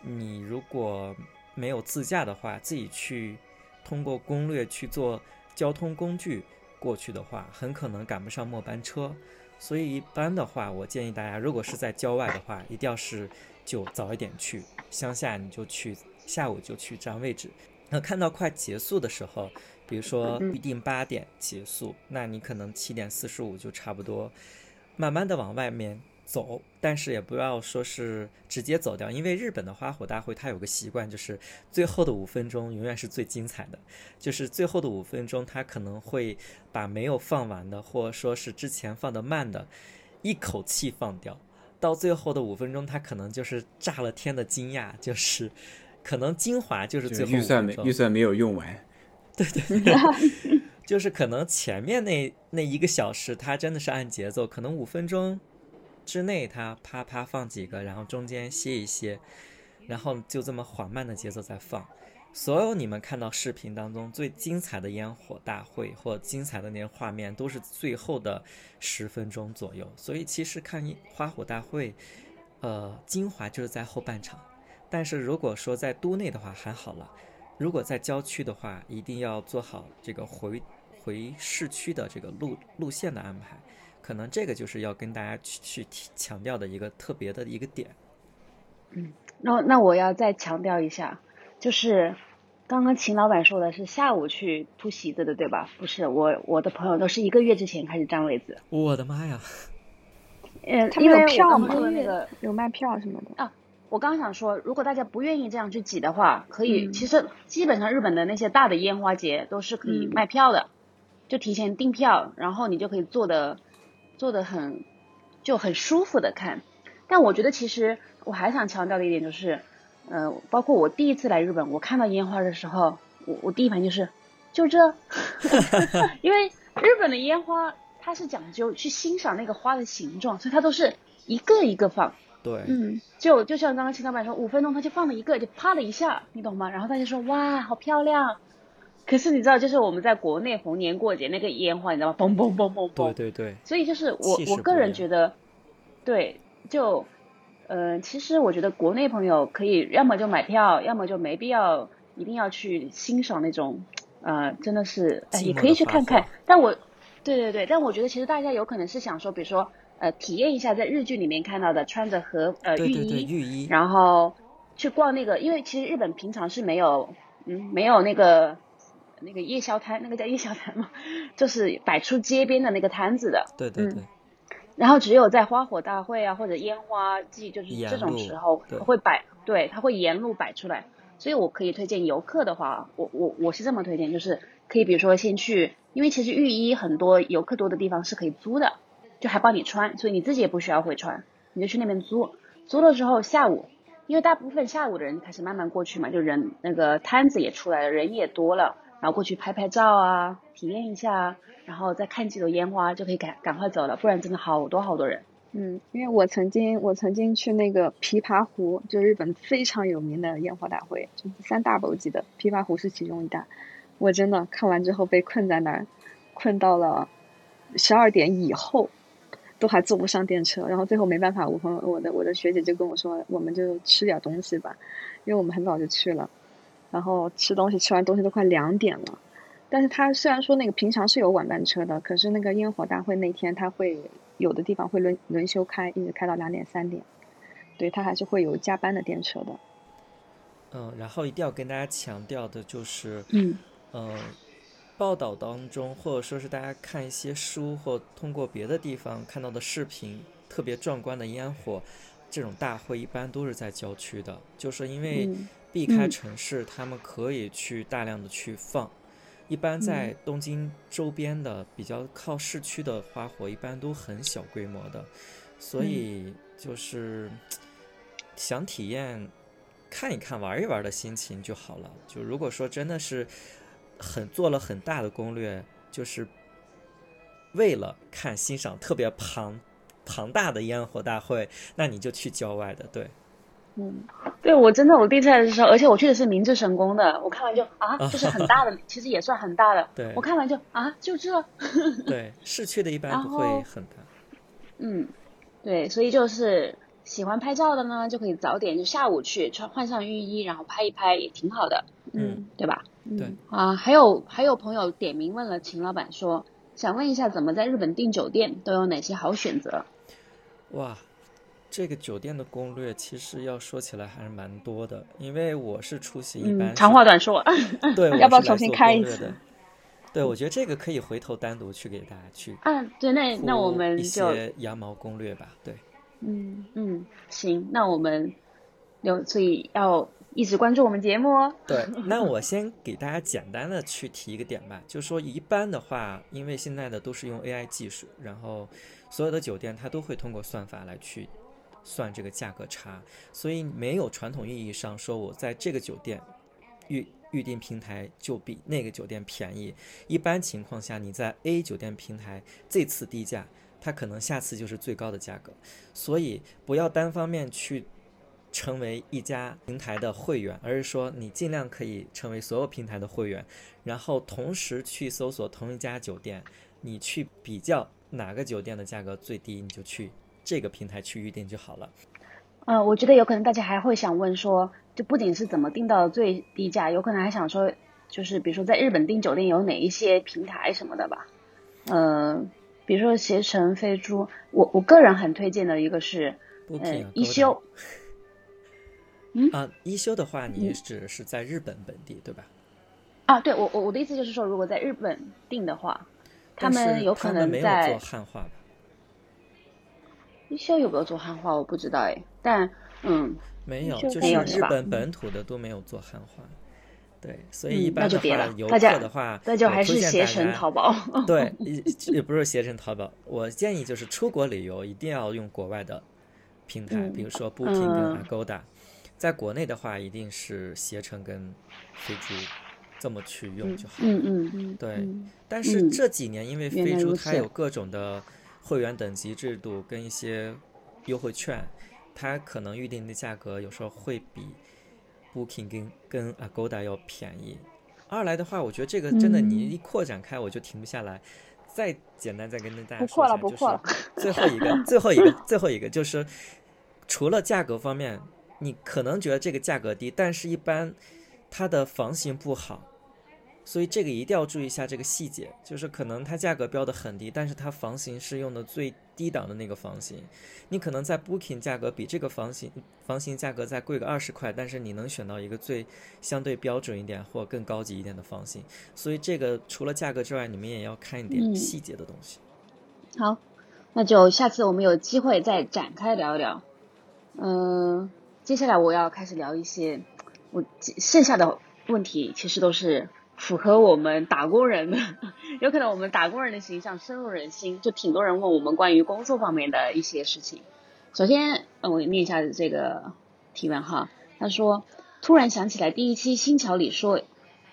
你如果没有自驾的话，自己去通过攻略去做交通工具过去的话，很可能赶不上末班车。所以一般的话，我建议大家，如果是在郊外的话，一定要是就早一点去，乡下你就去下午就去占位置。那看到快结束的时候，比如说嗯预定八点结束，那你可能七点四十五就差不多，慢慢的往外面走，但是也不要说是直接走掉，因为日本的花火大会它有个习惯，就是最后的五分钟永远是最精彩的，就是最后的五分钟，它可能会把没有放完的，或者说是之前放的慢的，一口气放掉。到最后的五分钟，它可能就是炸了天的惊讶，就是可能精华就是最后预算没5分钟预算没有用完，对对就是可能前面那那一个小时，它真的是按节奏，可能五分钟之内它啪啪放几个，然后中间歇一歇，然后就这么缓慢的节奏在放。所有你们看到视频当中最精彩的烟火大会或精彩的那些画面，都是最后的十分钟左右。所以其实看花火大会，呃，精华就是在后半场。但是如果说在都内的话还好了，如果在郊区的话，一定要做好这个回回市区的这个路路线的安排。可能这个就是要跟大家去去提强调的一个特别的一个点。嗯那那我要再强调一下，就是刚刚秦老板说的是下午去铺席子的，对吧？不是，我我的朋友都是一个月之前开始占位子，我的妈呀！呃，因为票吗刚说的那个有卖票什么的啊。我刚刚想说，如果大家不愿意这样去挤的话，可以，嗯其实基本上日本的那些大的烟花节都是可以嗯卖票的，就提前订票，然后你就可以坐的坐的很就很舒服的看。但我觉得其实我还想强调的一点就是，呃，包括我第一次来日本，我看到烟花的时候，我我第一反应就是就这，因为日本的烟花它是讲究去欣赏那个花的形状，所以它都是一个一个放。对，嗯，就就像刚刚秦老板说，五分钟他就放了一个，就啪了一下，你懂吗？然后大家说哇，好漂亮。可是你知道，就是我们在国内逢年过节那个烟花，你知道吗？嘣嘣嘣嘣嘣。对对对，所以就是我我个人觉得，对，就呃，其实我觉得国内朋友可以要么就买票，要么就没必要一定要去欣赏那种呃，真的是哎，也可以去看看。但我对对对，但我觉得其实大家有可能是想说，比如说呃，体验一下在日剧里面看到的穿着和呃浴衣，然后去逛那个，因为其实日本平常是没有，嗯，没有那个那个夜宵摊，那个叫夜宵摊嘛，就是摆出街边的那个摊子的。嗯对对对，然后只有在花火大会啊或者烟花季，就是这种时候对会摆，对，它会沿路摆出来。所以我可以推荐游客的话，我我我是这么推荐，就是可以比如说先去，因为其实浴衣很多游客多的地方是可以租的，就还帮你穿，所以你自己也不需要会穿，你就去那边租。租了之后下午，因为大部分下午的人开始慢慢过去嘛，就人那个摊子也出来了，人也多了，然后过去拍拍照啊，体验一下，然后再看几朵烟花就可以赶赶快走了，不然真的好多好多人。嗯，因为我曾经我曾经去那个琵琶湖，就日本非常有名的烟花大会，就三大宝级的，琵琶湖是其中一大。我真的看完之后被困在那儿，困到了十二点以后，都还坐不上电车。然后最后没办法，我朋友我的我的学姐就跟我说，我们就吃点东西吧，因为我们很早就去了。然后吃东西，吃完东西都快两点了。但是他虽然说那个平常是有晚班车的，可是那个烟火大会那天他会有的地方会轮轮休开，一直开到两点三点，对，他还是会有加班的电车的。嗯，然后一定要跟大家强调的就是，嗯呃，报道当中，或者说是大家看一些书或通过别的地方看到的视频，特别壮观的烟火，这种大会一般都是在郊区的，就是因为嗯避开嗯城市，他们可以去大量的去放。一般在嗯东京周边的比较靠市区的花火，一般都很小规模的，所嗯以就是想体验看一看、玩一玩的心情就好了。就如果说真的是很做了很大的攻略，就是为了看欣赏特别庞庞大的烟火大会，那你就去郊外的，对。嗯对我真的我第一次来的时候，而且我去的是明治神宫的，我看完就啊，就是很大的，其实也算很大的。对我看完就啊，就这，对，市区的一般然不会很大。嗯，对，所以就是喜欢拍照的呢，就可以早点就下午去穿换上浴衣，然后拍一拍也挺好的，嗯对吧？对嗯啊，还有还有朋友点名问了秦老板说，想问一下怎么在日本订酒店都有哪些好选择？哇，这个酒店的攻略其实要说起来还是蛮多的，因为我是出行一般嗯，长话短说，对，要不要重新开一次？对，我觉得这个可以回头单独去给大家去啊，对，那那我们就些羊毛攻略吧。对，嗯嗯，行，那我们有所以要一直关注我们节目哦。对，那我先给大家简单的去提一个点吧，就是说一般的话，因为现在的都是用 AI 技术，然后所有的酒店它都会通过算法来去算这个价格差，所以没有传统意义上说我在这个酒店预预订平台就比那个酒店便宜。一般情况下，你在 A 酒店平台这次低价，它可能下次就是最高的价格。所以不要单方面去成为一家平台的会员，而是说你尽量可以成为所有平台的会员，然后同时去搜索同一家酒店，你去比较哪个酒店的价格最低，你就去这个平台去预定就好了。呃，我觉得有可能大家还会想问说，就不仅是怎么订到最低价，有可能还想说，就是比如说在日本订酒店有哪一些平台什么的吧。呃，比如说携程、飞猪，我我个人很推荐的一个是呃 Booking 啊一休，嗯啊，一休的话，你指是在日本本地对吧？啊，对我我我的意思就是说，如果在日本订的话，他们有可能在做汉化吧？一休有没有做汉化，我不知道哎，但嗯，没有，就就是日本本土的都没有做汉化。对，所以嗯一般的话，游客的话，那就还是携程淘宝。对，也也不是携程淘宝，我建议就是出国旅游一定要用国外的平台，嗯比如说 Booking Agoda。在国内的话，一定是携程跟飞猪这么去用就好。嗯嗯嗯，对嗯但是嗯这几年因为飞猪它有各种的会员等级制度跟一些优惠券，它可能预定的价格有时候会比 Booking 跟跟 Agoda 要便宜。二来的话，我觉得这个真的你嗯一扩展开，我就停不下来。再简单再跟大家不扩了说一下，不扩了就是最后一个，最后一个，最后一个就是除了价格方面，你可能觉得这个价格低，但是一般它的房型不好，所以这个一定要注意一下这个细节，就是可能它价格标的很低，但是它房型是用的最低档的那个房型，你可能在 Booking 价格比这个房型房型价格再贵个二十块，但是你能选到一个最相对标准一点或更高级一点的房型，所以这个除了价格之外，你们也要看一点嗯细节的东西。好，那就下次我们有机会再展开聊一聊。嗯、接下来我要开始聊一些我剩下的问题，其实都是符合我们打工人的，有可能我们打工人的形象深入人心，就挺多人问我们关于工作方面的一些事情。首先，呃我念一下这个提问哈，他说突然想起来第一期新桥里说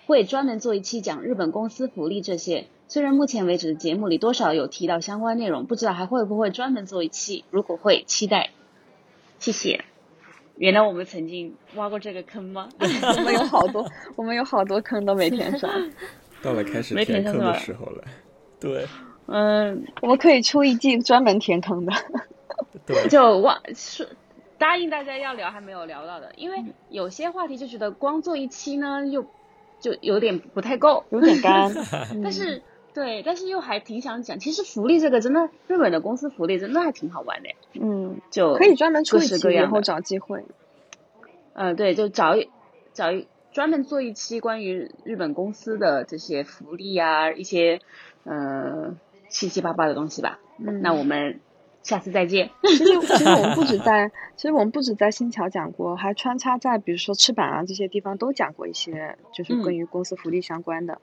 会专门做一期讲日本公司福利这些。虽然目前为止的节目里多少有提到相关内容，不知道还会不会专门做一期。如果会，期待。谢谢。原来我们曾经挖过这个坑吗？我们有好多，我们有好多坑都没填上。到了开始没填填坑的时候了。对嗯，我们可以出一季专门填坑的。对，就忘是答应大家要聊还没有聊到的，因为有些话题就觉得光做一期呢，又就有点不太够。有点干，但是对，但是又还挺想讲，其实福利这个真的，日本的公司福利真的还挺好玩的，嗯，就可以专门出一期，然后。找机会。呃，对，就找一找一专门做一期关于日本公司的这些福利啊，一些呃七七八八的东西吧。嗯，那我们下次再见。其实其实我们不止 在，其实我们不止在新桥讲过，还穿插在比如说赤坂啊这些地方都讲过一些，就是嗯关于公司福利相关的。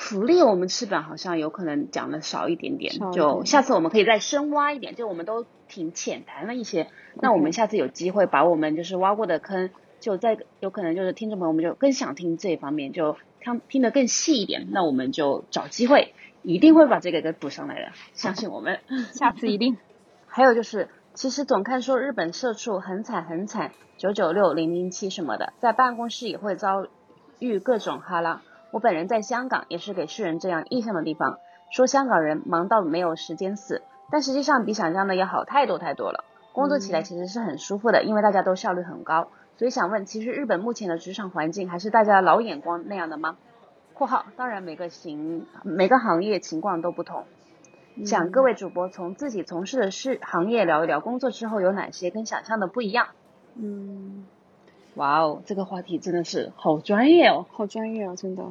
福利我们翅膀好像有可能讲的少一点点，就下次我们可以再深挖一点，就我们都挺浅谈了一些。那我们下次有机会把我们就是挖过的坑，就在有可能就是听众朋友们就更想听这方面，就听听得更细一点，那我们就找机会一定会把这个给补上来的，相信我们。下次一定。还有就是，其实总看说日本社畜很惨很惨，九九六零零七什么的，在办公室也会遭遇各种哈拉。我本人在香港也是给世人这样印象的地方，说香港人忙到没有时间死，但实际上比想象的要好太多太多了。工作起来其实是很舒服的，因为大家都效率很高。所以想问，其实日本目前的职场环境还是大家老眼光那样的吗？（括号当然每个行每个行业情况都不同。）想各位主播从自己从事的事行业聊一聊，工作之后有哪些跟想象的不一样？嗯，哇哦，这个话题真的是好专业哦！好专业哦，真的。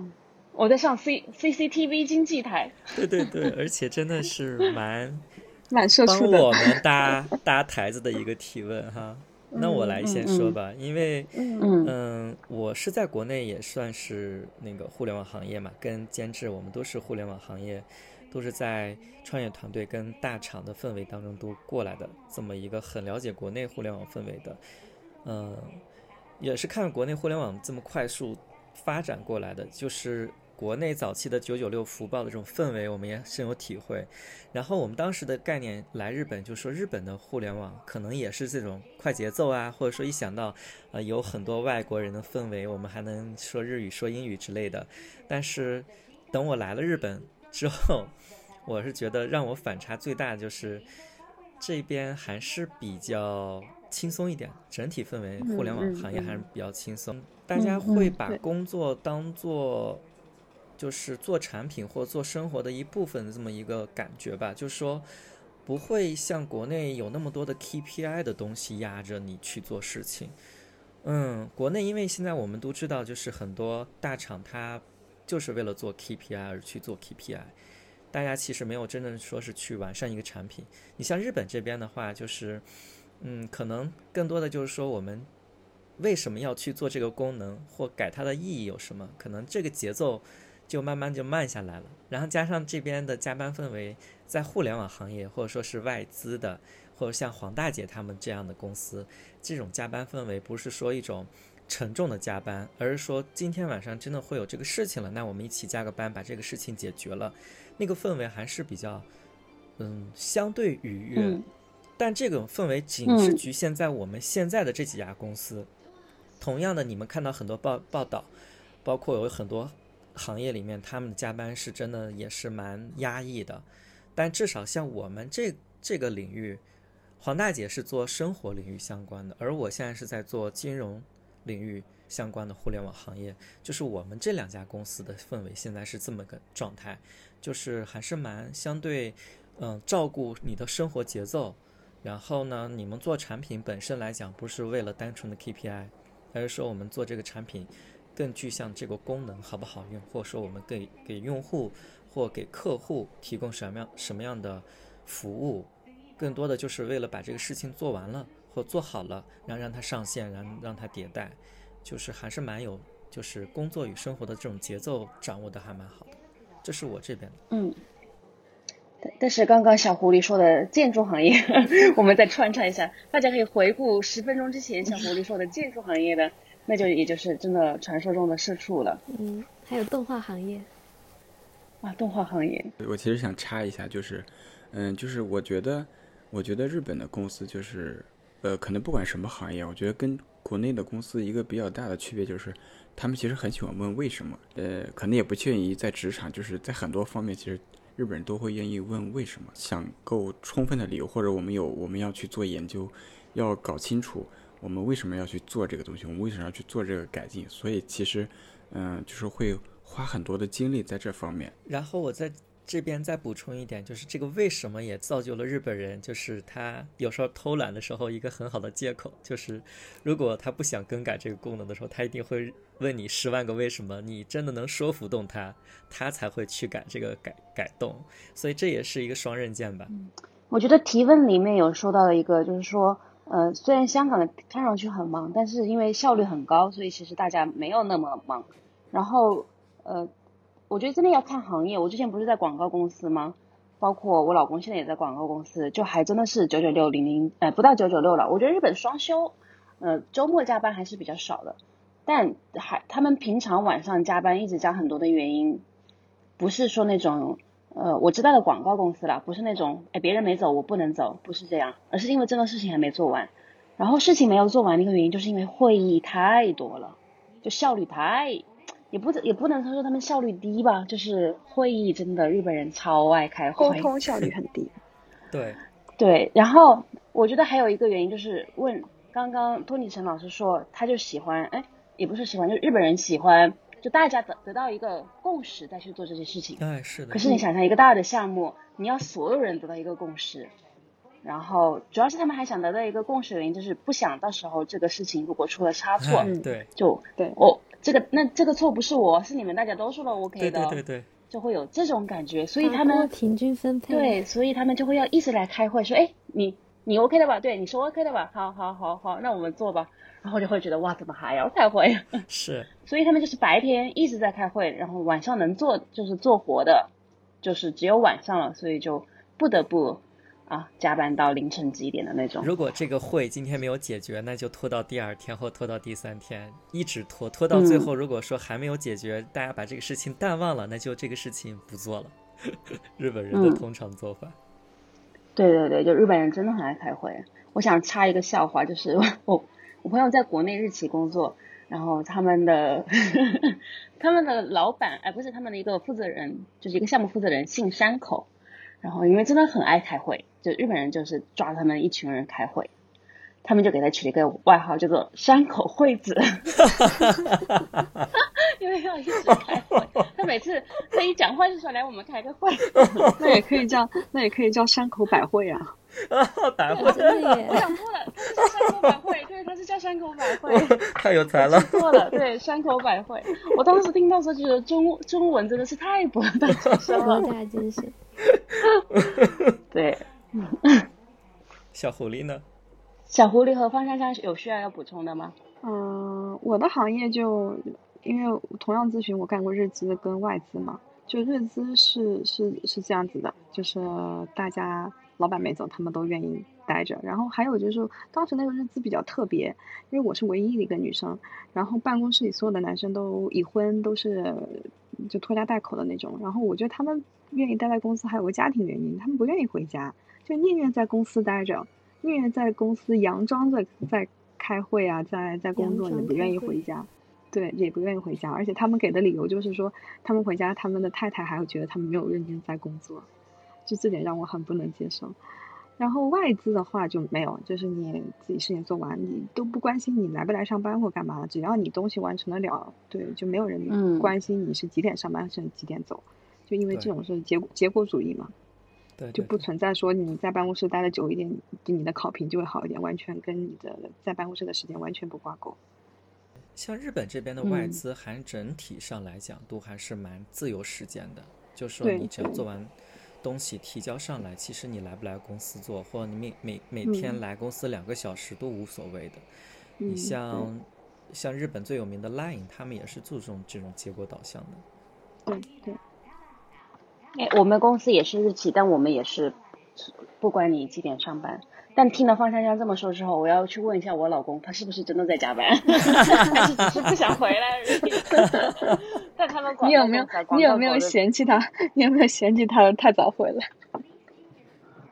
我在上 C CCTV 经济台，对对对，而且真的是 蛮蛮社帮畜的。我们搭搭台子的一个提问哈。那我来先说吧，因为嗯嗯，我是在国内也算是那个互联网行业嘛，跟监制我们都是互联网行业都是在创业团队跟大厂的氛围当中都过来的，这么一个很了解国内互联网氛围的，嗯，也是看国内互联网这么快速发展过来的，就是国内早期的九九六福报的这种氛围，我们也深有体会。然后我们当时的概念来日本，就说日本的互联网可能也是这种快节奏啊，或者说一想到呃有很多外国人的氛围，我们还能说日语、说英语之类的。但是等我来了日本之后，我是觉得让我反差最大的就是这边还是比较轻松一点，整体氛围互联网行业还是比较轻松，大家会把工作当做就是做产品或做生活的一部分的这么一个感觉吧，就是说不会像国内有那么多的 KPI 的东西压着你去做事情。嗯，国内因为现在我们都知道，就是很多大厂它就是为了做 KPI 而去做 KPI，大家其实没有真正说是去完善一个产品。你像日本这边的话，就是嗯，可能更多的就是说我们为什么要去做这个功能，或改它的意义有什么？可能这个节奏就慢慢就慢下来了。然后加上这边的加班氛围，在互联网行业或者说是外资的，或者像黄大姐他们这样的公司，这种加班氛围不是说一种沉重的加班，而是说今天晚上真的会有这个事情了，那我们一起加个班把这个事情解决了，那个氛围还是比较嗯相对愉悦。但这种氛围仅是嗯局限在我们现在的这几家公司。同样的，你们看到很多报报道，包括有很多行业里面，他们的加班是真的也是蛮压抑的。但至少像我们这这个领域，黄大姐是做生活领域相关的，而我现在是在做金融领域相关的互联网行业。就是我们这两家公司的氛围现在是这么个状态，就是还是蛮相对，嗯、照顾你的生活节奏。然后呢，你们做产品本身来讲，不是为了单纯的 KPI，而是说我们做这个产品更具象这个功能好不好用，或者说我们给给用户或给客户提供什么样什么样的服务，更多的就是为了把这个事情做完了或做好了，然后让它上线，然后让它迭代，就是还是蛮有就是工作与生活的这种节奏掌握的还蛮好的，这是我这边的。嗯。但但是刚刚小狐狸说的建筑行业，我们再穿插一下，大家可以回顾十分钟之前小狐狸说的建筑行业的，那就也就是真的传说中的社畜了嗯，还有动画行业，啊！动画行业，我其实想插一下，就是，嗯，就是我觉得，我觉得日本的公司就是，呃，可能不管什么行业，我觉得跟国内的公司一个比较大的区别就是，他们其实很喜欢问为什么，呃，可能也不限于在职场，就是在很多方面，其实日本人都会愿意问为什么，想够充分的理由，或者我们有我们要去做研究，要搞清楚我们为什么要去做这个东西，我们为什么要去做这个改进，所以其实，嗯、就是会花很多的精力在这方面。然后我在这边再补充一点，就是这个为什么也造就了日本人，就是他有时候偷懒的时候一个很好的借口，就是如果他不想更改这个功能的时候，他一定会问你十万个为什么，你真的能说服动他，他才会去改这个改改动，所以这也是一个双刃剑吧。我觉得提问里面有说到的一个，就是说，呃，虽然香港的看上去很忙，但是因为效率很高，所以其实大家没有那么忙。然后，呃，我觉得真的要看行业。我之前不是在广告公司吗？包括我老公现在也在广告公司，就还真的是九九六零零，呃，不到九九六了。我觉得日本双休，呃，周末加班还是比较少的，但还他们平常晚上加班一直加很多的原因，不是说那种呃，我知道的广告公司啦，不是那种哎别人没走我不能走，不是这样，而是因为这个事情还没做完，然后事情没有做完的一个原因，就是因为会议太多了，就效率太，也不也不能说他们效率低吧，就是会议真的日本人超爱开会，沟通效率很低。对，对，然后我觉得还有一个原因就是问刚刚托尼陈老师说，他就喜欢，哎，也不是喜欢，就日本人喜欢，就大家得得到一个共识再去做这些事情。哎，是的。可是你想象一个大的项目，你要所有人得到一个共识，然后主要是他们还想得到一个共识原因，就是不想到时候这个事情如果出了差错，哎对就对我、这个那这个错不是我是你们大家都说了 OK 的，对对对，就会有这种感觉，所以他们平均分配。对，所以他们就会要一直来开会，说，哎，你你 OK 的吧？对，你说 OK 的吧？好好好好，那我们做吧。然后就会觉得哇，怎么还要 开会？是 所以他们就是白天一直在开会，然后晚上能做就是做活的，就是只有晚上了，所以就不得不啊加班到凌晨几点的那种。如果这个会今天没有解决，那就拖到第二天或拖到第三天，一直拖，拖到最后，如果说还没有解决，大家把这个事情淡忘了，那就这个事情不做了。日本人的通常做法。对对对，就日本人真的很爱开会。我想插一个笑话，就是 我我朋友在国内日企工作，然后他们的 他们的老板哎不是他们的一个负责人，就是一个项目负责人姓山口，然后因为真的很爱开会，就日本人就是抓他们一群人开会，他们就给他取了一个外号叫做山口惠子。因为要一直开会，他每次他一讲话就说来我们开个会，那也可以叫那也可以叫山口百惠啊。啊，百惠，真的！我想错了，他是山口百惠，对，它是叫山口百惠，太有才了。错了，对，山口百惠。我当时听到时候觉得中中文真的是太博 大精深了，博大精深。对，小狐狸呢？小狐狸和方香香有需要要补充的吗？嗯，我的行业就。因为同样咨询，我干过日资跟外资嘛，就日资是是是这样子的，就是大家老板没走，他们都愿意待着。然后还有就是当时那个日子比较特别，因为我是唯一的一个女生，然后办公室里所有的男生都已婚，都是就拖家带口的那种。然后我觉得他们愿意待在公司还有个家庭原因，他们不愿意回家，就宁愿在公司待着，宁愿在公司佯装着在开会啊，在在工作，也不愿意回家。对，也不愿意回家，而且他们给的理由就是说，他们回家，他们的太太还会觉得他们没有认真在工作，就这点让我很不能接受。然后外资的话就没有，就是你自己事情做完，你都不关心你来不来上班或干嘛，只要你东西完成得了，对，就没有人关心你是几点上班，是几点走，就因为这种是结结果主义嘛，对，就不存在说你在办公室待的久一点，你的考评就会好一点，完全跟你的在办公室的时间完全不挂钩。像日本这边的外资，还整体上来讲都还是蛮自由时间的。就说你只要做完东西提交上来，其实你来不来公司做，或者你每每每天来公司两个小时都无所谓的。你像像日本最有名的 Line，他们也是注重这种结果导向的。对对。哎，我们公司也是日企，但我们也是不管你几点上班。但听了方香香这么说之后，我要去问一下我老公，他是不是真的在加班，还是只是不想回来而已？但他们你有没有你有没有嫌弃他？你有没有嫌弃他太早回来？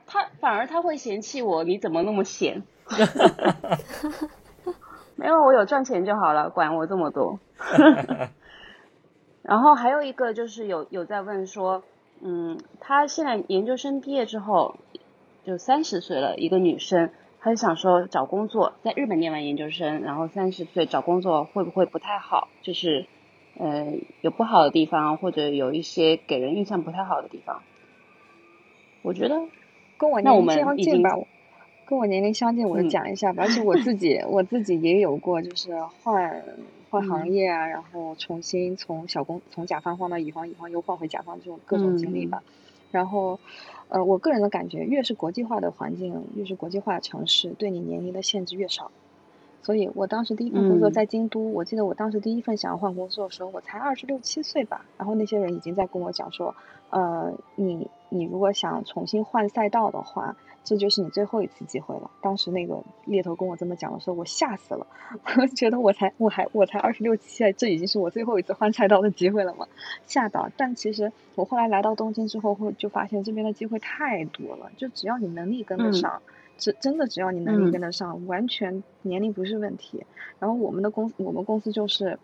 他反而他会嫌弃我，你怎么那么闲？没有，我有赚钱就好了，管我这么多。然后还有一个就是有有在问说，嗯，他现在研究生毕业之后。就三十岁了，一个女生，她就想说找工作，在日本念完研究生，然后三十岁找工作会不会不太好？就是，呃，有不好的地方，或者有一些给人印象不太好的地方。我觉得跟我年龄相近吧，跟我年龄相近，我就讲一下吧。而且我自己，我自己也有过，就是换换行业啊，然后重新从小工从甲方换到乙方，乙方又换回甲方这种各种经历吧。然后。呃，我个人的感觉，越是国际化的环境，越是国际化的城市，对你年龄的限制越少。所以我当时第一份工作在京都，我记得我当时第一份想要换工作的时候，我才二十六七岁吧。然后那些人已经在跟我讲说，呃，你你如果想重新换赛道的话。这就是你最后一次机会了。当时那个猎头跟我这么讲的时候，我吓死了。我觉得我才我还我才二十六七岁，这已经是我最后一次换赛道的机会了嘛？吓到。但其实我后来来到东京之后，会就发现这边的机会太多了。就只要你能力跟得上，只真的只要你能力跟得上，完全年龄不是问题。然后我们的公我们公司就是，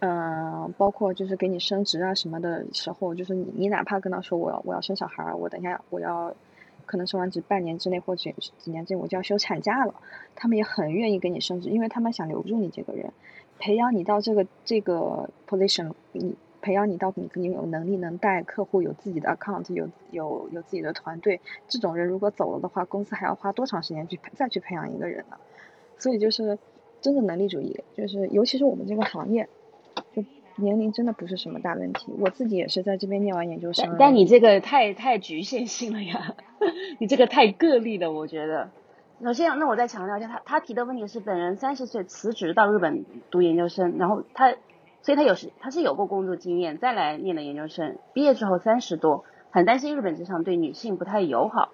嗯，包括就是给你升职啊什么的时候，就是你你哪怕跟他说我要我要生小孩，我等一下我要。可能生完职半年之内或者几年之内我就要休产假了，他们也很愿意给你升职，因为他们想留住你这个人，培养你到这个这个 position，你培养你到你你有能力能带客户，有自己的 account，有有有自己的团队，这种人如果走了的话，公司还要花多长时间去再去培养一个人呢？所以就是真的能力主义，就是尤其是我们这个行业，就。年龄真的不是什么大问题，我自己也是在这边念完研究生。但你这个太太局限性了呀，你这个太个例了，我觉得。首先，那我再强调一下，他他提的问题是本人三十岁辞职到日本读研究生，然后他所以他有时他是有过工作经验，再来念的研究生，毕业之后三十多，很担心日本职场对女性不太友好。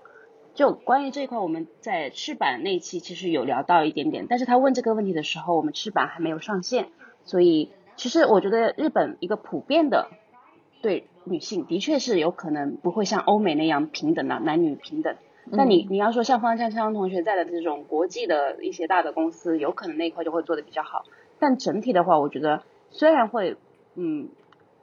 就关于这一块，我们在赤坂那期其实有聊到一点点，但是他问这个问题的时候，我们赤坂还没有上线，所以其实我觉得日本一个普遍的对女性的确是有可能不会像欧美那样平等的、男女平等。那你你要说像方向香同学在的这种国际的一些大的公司，有可能那一块就会做的比较好。但整体的话，我觉得虽然会嗯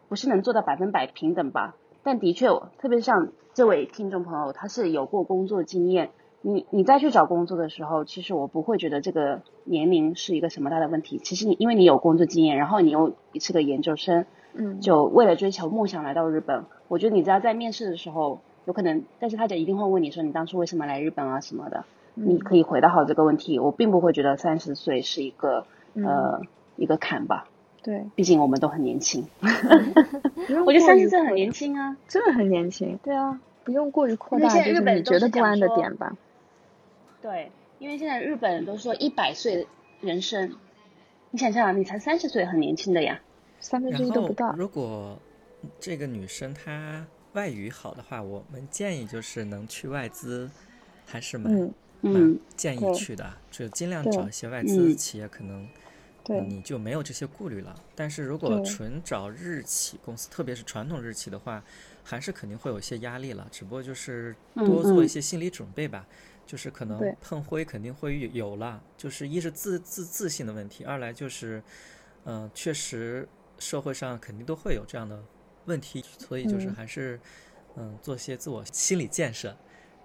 不是能做到百分百平等吧，但的确，特别像这位听众朋友，他是有过工作经验。你你再去找工作的时候，其实我不会觉得这个年龄是一个什么大的问题。其实你因为你有工作经验，然后你又是个研究生，嗯，就为了追求梦想来到日本，我觉得你只要在面试的时候，有可能，但是他就一定会问你说你当初为什么来日本啊什么的，你可以回答好这个问题。我并不会觉得三十岁是一个呃一个坎吧，对，毕竟我们都很年轻。我觉得三十岁很年轻啊，真的很年轻，对啊，不用过于扩大，日本就是你觉得不安的点吧。对，因为现在日本人都说一百岁人生，你想想，你才三十岁，很年轻的呀。三分之一都不到。如果这个女生她外语好的话，我们建议就是能去外资，还是蛮、嗯。蛮嗯建议去的，就尽量找一些外资嗯。企业，可能你就没有这些顾虑了。但是如果纯找日企公司，特别是传统日企的话，还是肯定会有一些压力了，只不过就是嗯多做一嗯些心理准备吧。就是可能碰灰肯定会有有了，就是一是自自自信的问题，二来就是，嗯、确实社会上肯定都会有这样的问题，所以就是嗯。还是，嗯，做些自我心理建设，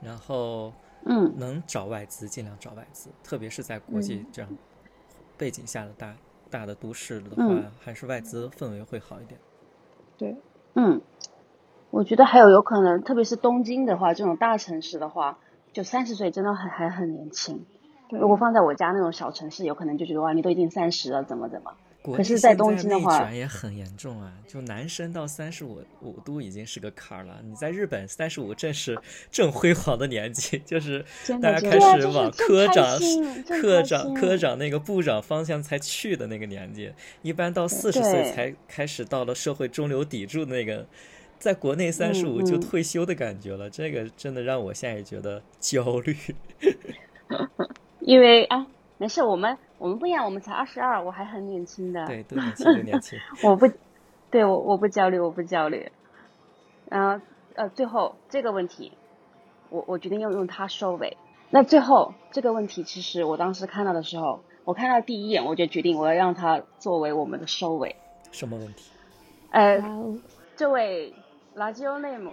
然后嗯。能找外资尽量找外资，特别是在国际嗯这样背景下的大大的都市的话，嗯还是外资氛围会好一点。对，嗯，我觉得还有有可能，特别是东京的话，这种大城市的话，就三十岁真的很还很年轻。对如果放在我家那种小城市，有可能就觉得哇，你都已经三十了，怎么怎么？国可是在东京的话卷也很严重啊，就男生到三十五五都已经是个坎儿了。你在日本三十五正是正辉煌的年纪，就是大家开始往科长科长科长那个部长方向才去的那个年纪，一般到四十岁才开始到了社会中流砥柱的那个。在国内三十五就嗯退休的感觉了，这个真的让我现在也觉得焦虑。因为啊，没事，我们我们不一样，我们才二十二，我还很年轻的。对，都年轻，都年轻。我不，对我我不焦虑，我不焦虑。然后呃，最后这个问题，我我决定要用它收尾。那最后这个问题，其实我当时看到的时候，我看到第一眼我就决定我要让它作为我们的收尾。什么问题？呃哇，哦，这位ラジオネーム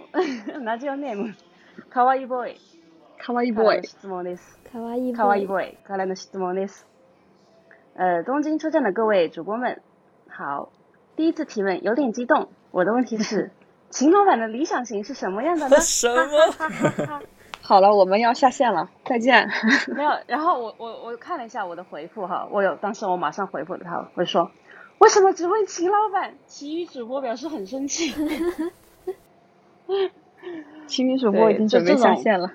ラジオネームかわいい boy 卡哇伊からの boy，質問です。卡哇伊かわいい boy boy からの質問です。 呃，东京车站的各位主播们，好，第一次提问有点激动。我的问题是，秦老板的理想型是什么样的呢？什么？好了，我们要下线了，再见。没有，然后我我我看了一下我的回复哈，我有当时我马上回复了他，我说为什么只问秦老板？其余主播表示很生气。其余主播已经准备下线了。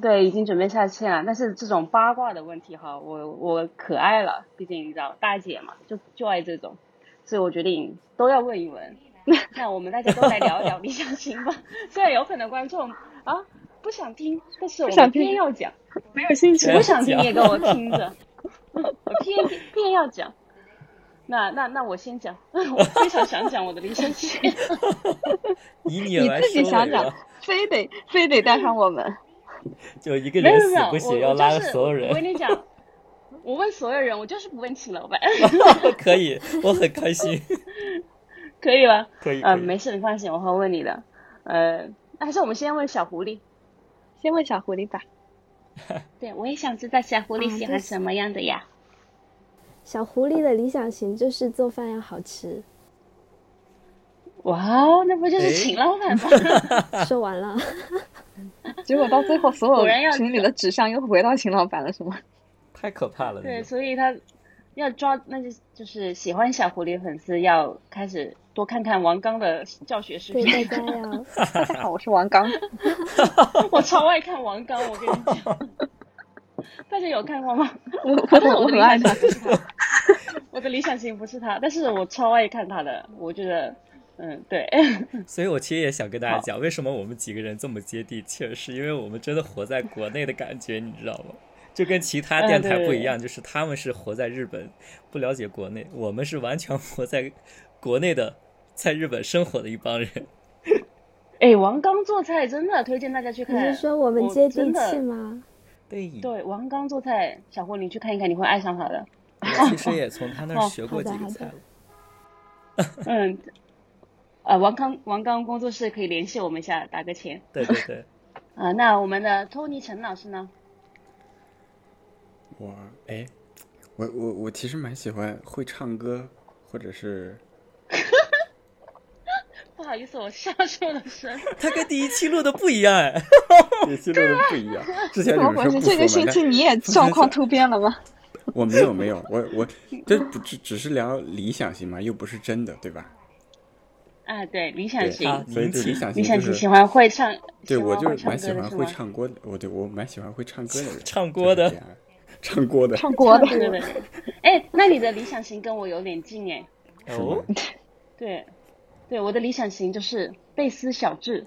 对，已经准备下线了。但是这种八卦的问题哈，我我可爱了，毕竟你知道大姐嘛，就就爱这种，所以我决定都要问一问。那我们大家都来聊一聊理想型吧。虽然有可能观众啊不想听，但是我们不想听偏要讲，没有兴趣不想听也给我听着，我偏偏要讲。那那那我先讲，我非常想讲我的理想型。以你你自己想讲非得非得带上我们。就一个人没有没有，死不行，要拉就是所有人我。跟你讲，我问所有人，我就是不问秦老板，可以，我很开心。可以吗？可以，呃，没事，你放心，我会问你的。呃，还是我们先问小狐狸。先问小狐狸吧。对，我也想知道小狐狸喜欢什么样的呀？小狐狸的理想型就是做饭要好吃。哇哦，那不就是诶秦老板吗？说完了，结果到最后，所有群里的指向又回到秦老板了，是吗？太可怕了。对，所以他要抓，那就就是喜欢小狐狸粉丝要开始多看看王刚的教学视对频。大家要大家好，我是王刚。我超爱看王刚，我跟你讲，大家有看过吗？我我我很爱他。我的的理想型不是他，但是我超爱看他的，我觉得，嗯，对，所以我其实也想跟大家讲，为什么我们几个人这么接地气儿，是因为我们真的活在国内的感觉，你知道吗？就跟其他电台不一样，就是他们是活在日本，不了解国内，我们是完全活在国内的，在日本生活的一帮人。哎，王刚做菜真的推荐大家去看。你是说我们接地气吗？对对，王刚做菜，小胡你去看一看，你会爱上他的。我其实也从他那儿 学过几个菜了。嗯，呃，王刚王刚工作室可以联系我们一下，打个钱。对对对。啊，那我们的托尼陈老师呢？我哎，我我我其实蛮喜欢会唱歌，或者是。不好意思，我笑出了声。他跟第一期录的不一样哎，第一期录的不一样。之前你们说不这个星期你也状况突变了吗？我没有没有，我我这不只只是聊理想型嘛，又不是真的，对吧？啊，对，理想型，所以理想型，理想型喜欢会唱。对，我就蛮喜欢会唱歌的。我对我蛮喜欢会唱歌的人，唱歌的，唱歌的，唱歌的。哎，那你的理想型跟我有点近哎。哦。对。对我的理想型就是贝斯小智，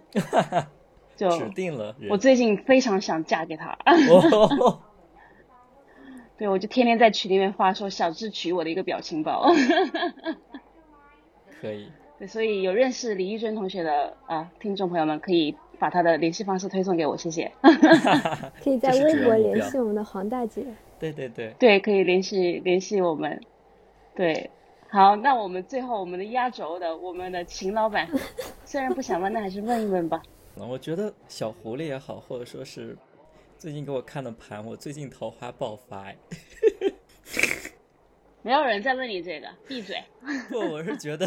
就指定了。我最近非常想嫁给他。对，我就天天在群里面发说小智娶我的一个表情包。可以。对，所以有认识李玉珍同学的啊，听众朋友们可以把他的联系方式推送给我，谢谢。可以在微博联系我们的黄大姐。对对对。对，可以联系联系我们。对。好，那我们最后我们的压轴的我们的秦老板，虽然不想问，那还是问一问吧。我觉得小狐狸也好，或者说是最近给我看的盘，我最近桃花爆发。没有人在问你这个，闭嘴。不，我是觉得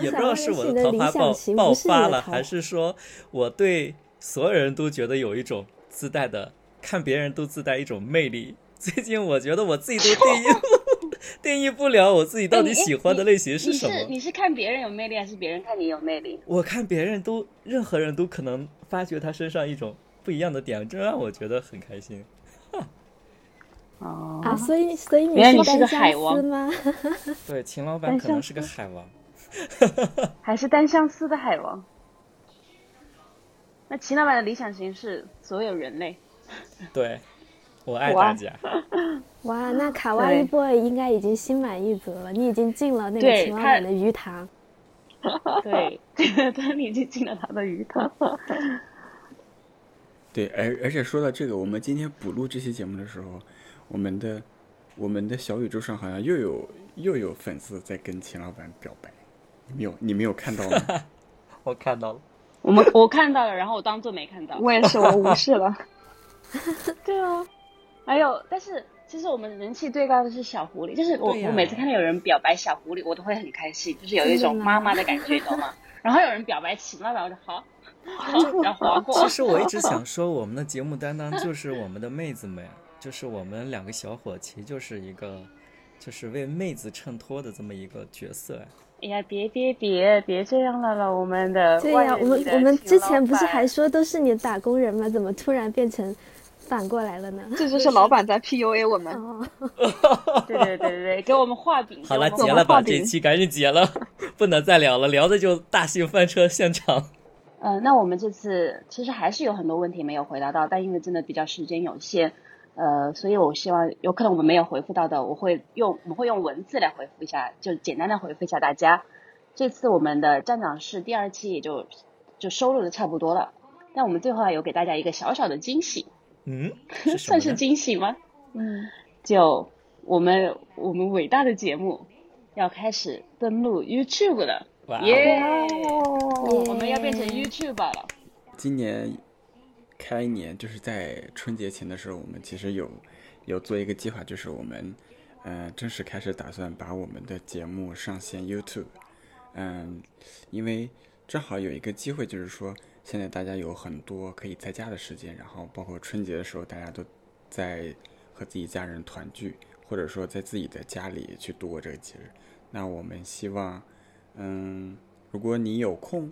也不知道是我的桃花爆爆发了，还是说我对所有人都觉得有一种自带的，看别人都自带一种魅力。最近我觉得我自己都定义。定义不了我自己到底喜欢的类型是什么。你是你是看别人有魅力，还是别人看你有魅力？我看别人都，任何人都可能发觉他身上一种不一样的点，这让我觉得很开心。哦啊，所以所以你是个海王吗？对，秦老板可能是个海王，还是单相思的海王？那秦老板的理想型是所有人类。对。我爱大家。哇，那卡哇伊 boy 应该已经心满意足了。你已经进了那个秦老板的鱼塘。对，对，你已经进了他的鱼塘。对，而而且说到这个，我们今天补录这期节目的时候，我们的我们的小宇宙上好像又有又有粉丝在跟秦老板表白，你没有？你没有看到吗？我看到了。我们我看到了，然后我当做没看到。我也是，我无视了。对啊。还有，但是其实我们人气最高的是小狐狸，就是我我每次看到有人表白小狐狸，我都会很开心，就是有一种妈妈的感觉，懂吗？然后有人表白秦老板，我就好，然后划过。其实我一直想说，我们的节目担当就是我们的妹子们，就是我们两个小伙，其实就是一个，就是为妹子衬托的这么一个角色。哎呀，别别别别这样了了，我们的对呀，我们我们之前不是还说都是你打工人吗？怎么突然变成？反过来了呢，这就是老板在 PUA 我们。对对对对对，给我们画饼。好了，结了吧，这期赶紧结了，不能再聊了，聊的就大型翻车现场。嗯，那我们这次其实还是有很多问题没有回答到，但因为真的比较时间有限，呃，所以我希望有可能我们没有回复到的，我会用我们会用文字来回复一下，就简单的回复一下大家。这次我们的站长室第二期也就就收录的差不多了，但我们最后还有给大家一个小小的惊喜。嗯，算是惊喜吗？嗯，就我们我们伟大的节目要开始登录 YouTube 了，耶！我们要变成 YouTube 了。今年开年就是在春节前的时候，我们其实有有做一个计划，就是我们嗯正式开始打算把我们的节目上线 YouTube。嗯，因为正好有一个机会，就是说。现在大家有很多可以在家的时间，然后包括春节的时候，大家都在和自己家人团聚，或者说在自己的家里去度过这个节日。那我们希望，嗯，如果你有空，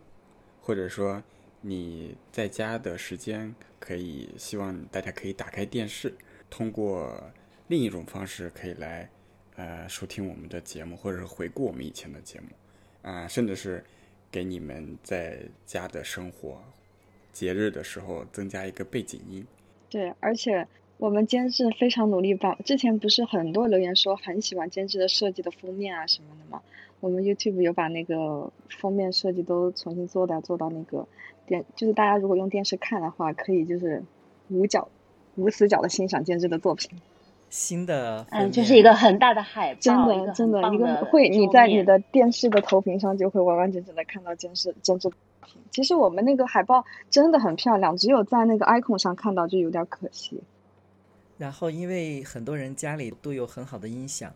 或者说你在家的时间，可以希望大家可以打开电视，通过另一种方式可以来，呃收听我们的节目，或者是回顾我们以前的节目，啊、甚至是给你们在家的生活、节日的时候增加一个背景音。对，而且我们监制非常努力把，之前不是很多留言说很喜欢监制的设计的封面啊什么的吗？我们 YouTube 有把那个封面设计都重新做的，做到那个电，就是大家如果用电视看的话，可以就是无角、无死角的欣赏监制的作品。新的嗯，就是一个很大的海报，真的真的，一个会你在你的电视的投屏上就会完完整整的看到监制监制作品。其实我们那个海报真的很漂亮，只有在那个 icon 上看到就有点可惜。然后，因为很多人家里都有很好的音响，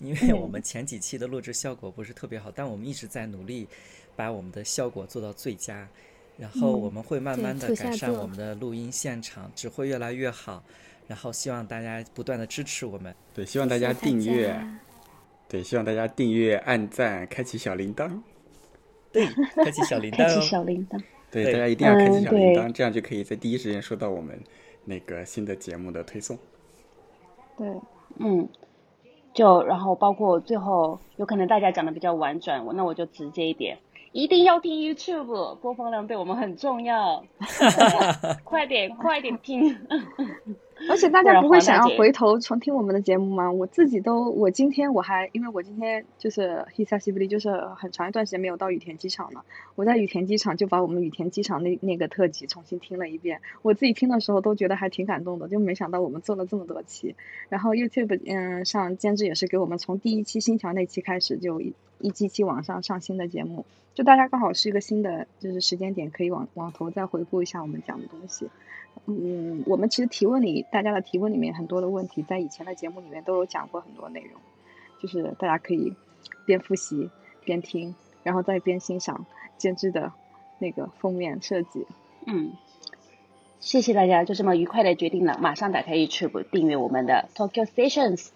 因为嗯我们前几期的录制效果不是特别好，但我们一直在努力把我们的效果做到最佳。然后嗯我们会慢慢的改善我们的录音现场，只会越来越好。然后希望大家不断的支持我们。对，希望大家订阅，家对，希望大家订阅、按赞、开启小铃铛。对，开启小铃铛 开启。小铃铛。对，大家一定要开启嗯小铃铛，对这样就可以在第一时间收到我们那个新的节目的推送。对，嗯，就然后包括最后有可能大家讲的比较婉转，我那我就直接一点，一定要听 YouTube，播放量对我们很重要，对 快点快点听。而且大家不会想要回头重听我们的节目吗？我自己都，我今天我还因为我今天就是 Hisashiburi，就是很长一段时间没有到羽田机场了。我在羽田机场就把我们羽田机场那那个特辑重新听了一遍，我自己听的时候都觉得还挺感动的，就没想到我们做了这么多期。然后 YouTube 嗯上监制也是给我们从第一期新桥那期开始就一一期期往上上新的节目，就大家刚好是一个新的就是时间点，可以往往头再回顾一下我们讲的东西。嗯，我们其实提问里，大家的提问里面很多的问题，在以前的节目里面都有讲过很多内容，就是大家可以边复习边听，然后再边欣赏监制的那个封面设计。嗯，谢谢大家，就这么愉快的决定了，马上打开 YouTube 订阅我们的 Tokyo Stations。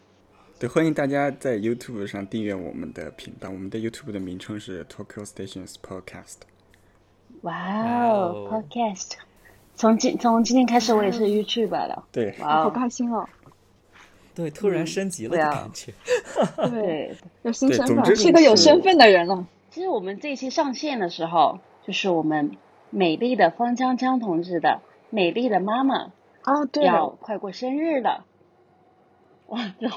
对，欢迎大家在 YouTube 上订阅我们的频道，我们的 YouTube 的名称是 Tokyo Stations Podcast。哇哇哦哦，Podcast，从今从今天开始我也是 YouTube 了，对，好哇好，开心哦！对，突然升级了的感觉。对，对。有新身份，是一个有身份的人了。其实我们这一期上线的时候，就是我们美丽的方江江同志的美丽的妈妈哦，对要，快过生日了。哇，这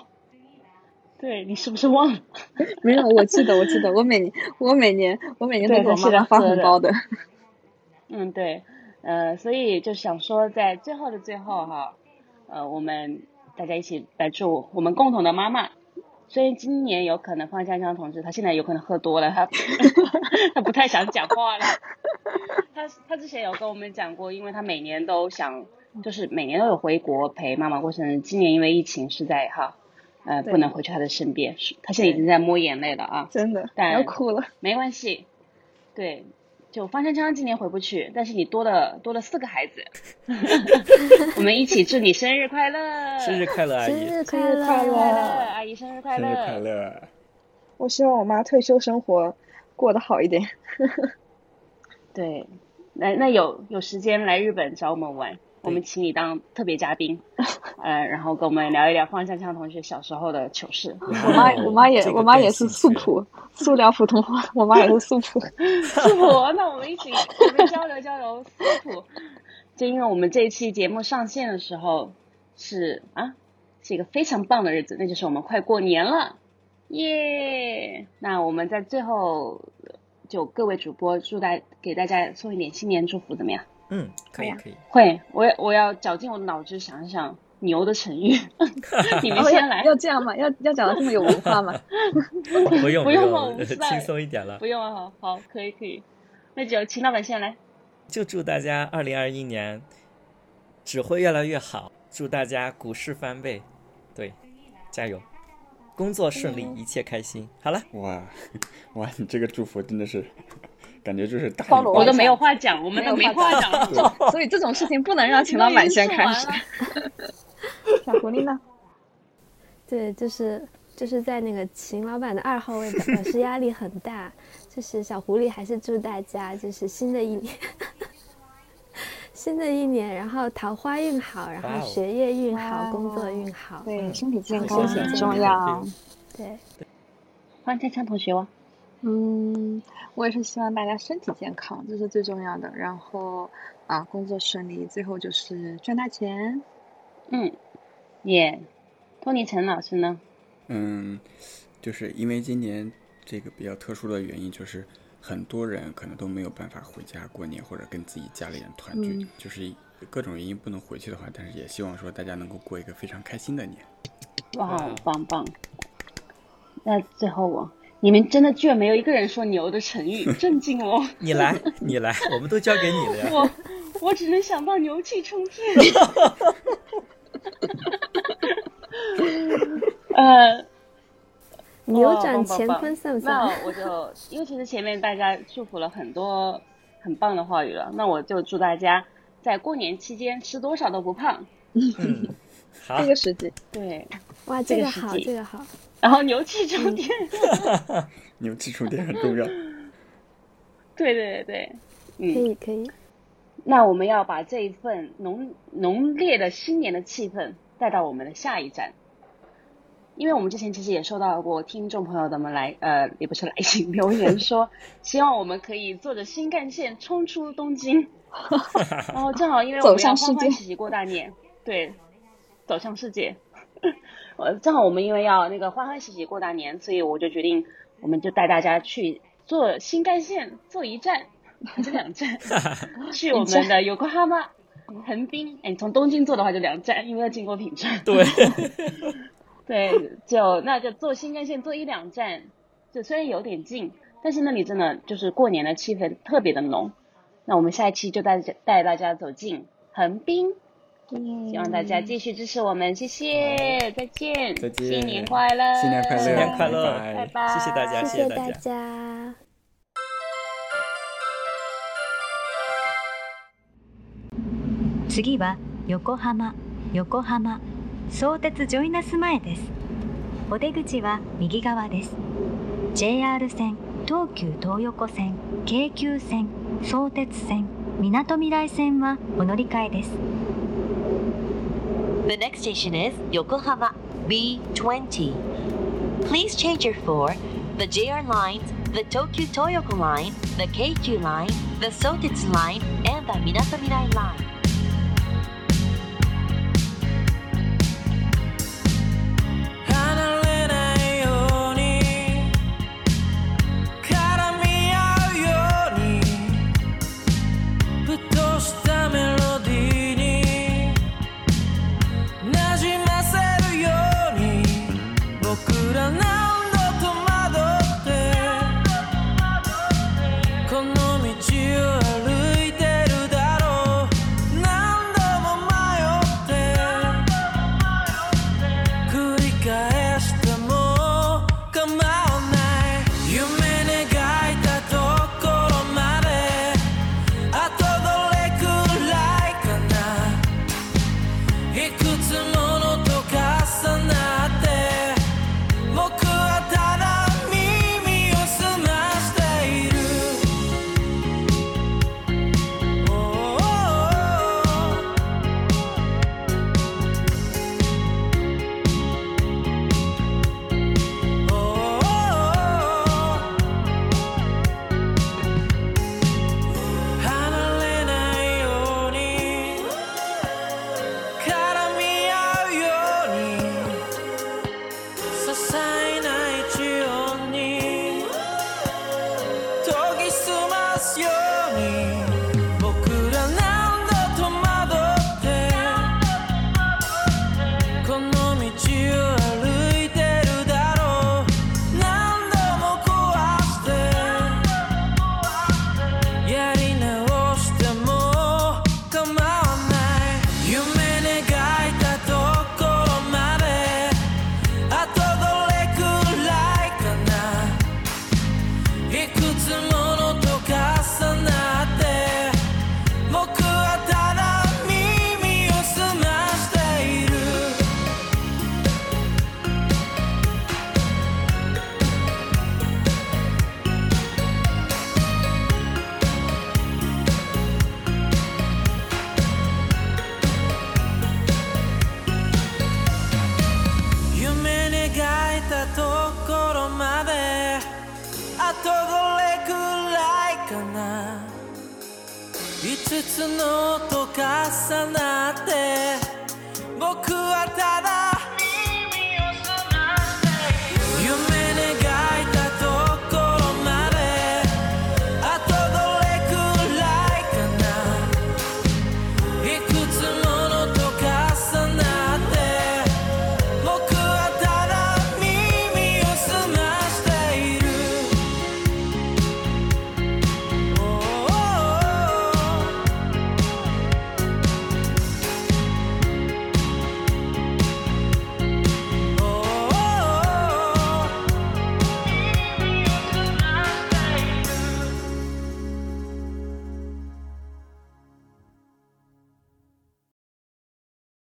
对你是不是忘了？没有，我记得，我记得，我每年，我每年，我每年都对给我他发红包的。嗯，对，呃，所以就想说，在最后的最后哈，呃，我们大家一起来祝我们共同的妈妈。虽然今年有可能方香香同志他现在有可能喝多了，他他 不太想讲话了。他他之前有跟我们讲过，因为他每年都想，就是每年都有回国陪妈妈过生日。今年因为疫情是在哈，呃，不能回去他的身边，是他现在已经在摸眼泪了啊。真的但要哭了。没关系，对，就方香香今年回不去，但是你多了多了四个孩子，我们一起祝你生日快乐，生日快乐，阿姨！生日快生日快乐快乐，阿姨生日快乐，生日快乐！我希望我妈退休生活过得好一点。对，那那有有时间来日本找我们玩，我们请你当特别嘉宾，呃，然后跟我们聊一聊方向强同学小时候的糗事。我妈，我妈也，我妈也是素朴，塑料普通话。我妈也是素朴。素朴，那我们一起我们交流交流素朴。就因为我们这一期节目上线的时候是啊，是一个非常棒的日子，那就是我们快过年了，耶！那我们在最后就各位主播祝大给大家送一点新年祝福，怎么样？嗯，可以可以。会，我我要绞尽我的脑汁想一想牛的成语，你们哦先来要。这样吗？要要讲的这么有文化吗？不用不用我轻松一点了不。用啊，好，好，可以可以，那就秦老板先来。就祝大家二零二一年只会越来越好，祝大家股市翻倍，对，加油，工作顺利，一切开心。好了，哇 哇，你这个祝福真的是，感觉就是大我都没有话讲，我们都没话讲了。所以这种事情不能让秦老板先开始。小狐狸呢？对，就是就是在那个秦老板的二号位表表示压力很大，就是小狐狸还是祝大家就是新的一年，新的一年，然后桃花运好，然后学业运好，哇工作运好。对，身体健康谢谢很重要。对，欢天强同学哦，嗯，我也是希望大家身体健康，这是最重要的。然后啊，工作顺利，最后就是赚大钱。嗯，耶，托尼陈老师呢？嗯，就是因为今年这个比较特殊的原因，就是很多人可能都没有办法回家过年，或者跟自己家里人团聚，嗯就是各种原因不能回去的话，但是也希望说大家能够过一个非常开心的年。哇，棒棒！那最后我，你们真的居然没有一个人说牛的成语，震惊我！你来，你来，我们都交给你了呀。我我只能想到牛气冲天。呃，扭转乾坤算不算？那我就因为其实前面大家祝福了很多很棒的话语了，那我就祝大家在过年期间吃多少都不胖。嗯，好这，个时机，对，哇，这这个好，这个好。然后牛气冲天。牛气充电很重要。对对对对，可嗯，以可以，那我们要把这一份浓浓烈的新年的气氛带到我们的下一站。因为我们之前其实也收到过听众朋友的们来，呃，也不是来信留言说，希望我们可以坐着新干线冲出东京，然 后正好因为我走们要向世界欢欢喜喜过大年，对，走向世界。呃，正好我们因为要那个欢欢喜喜过大年，所以我就决定，我们就带大家去坐新干线，坐一站 还是两站，去我们的有 o 妈横滨。哎，你从东京坐的话就两站，因为要经过品川。对，对，就那就坐新干线坐一两站，就虽然有点近，但是那里真的就是过年的气氛特别的浓。那我们下一期就带带大家走进横滨，希望大家继续支持我们，谢谢，再见，再见。新年快乐，新年快乐，新年快乐。拜拜。拜，谢谢大家谢谢大家。次は横浜横浜相鉄ジョイナス前です。お出口は右側です。JR 線東急東横線京急線相鉄線みなとみらい線はお乗り換えです The next station is Yokohama B20. Please change your for the JR lines, the Tokyo Toyoko line, the KQ line, the Sotetsu line, and the Minatomirai line.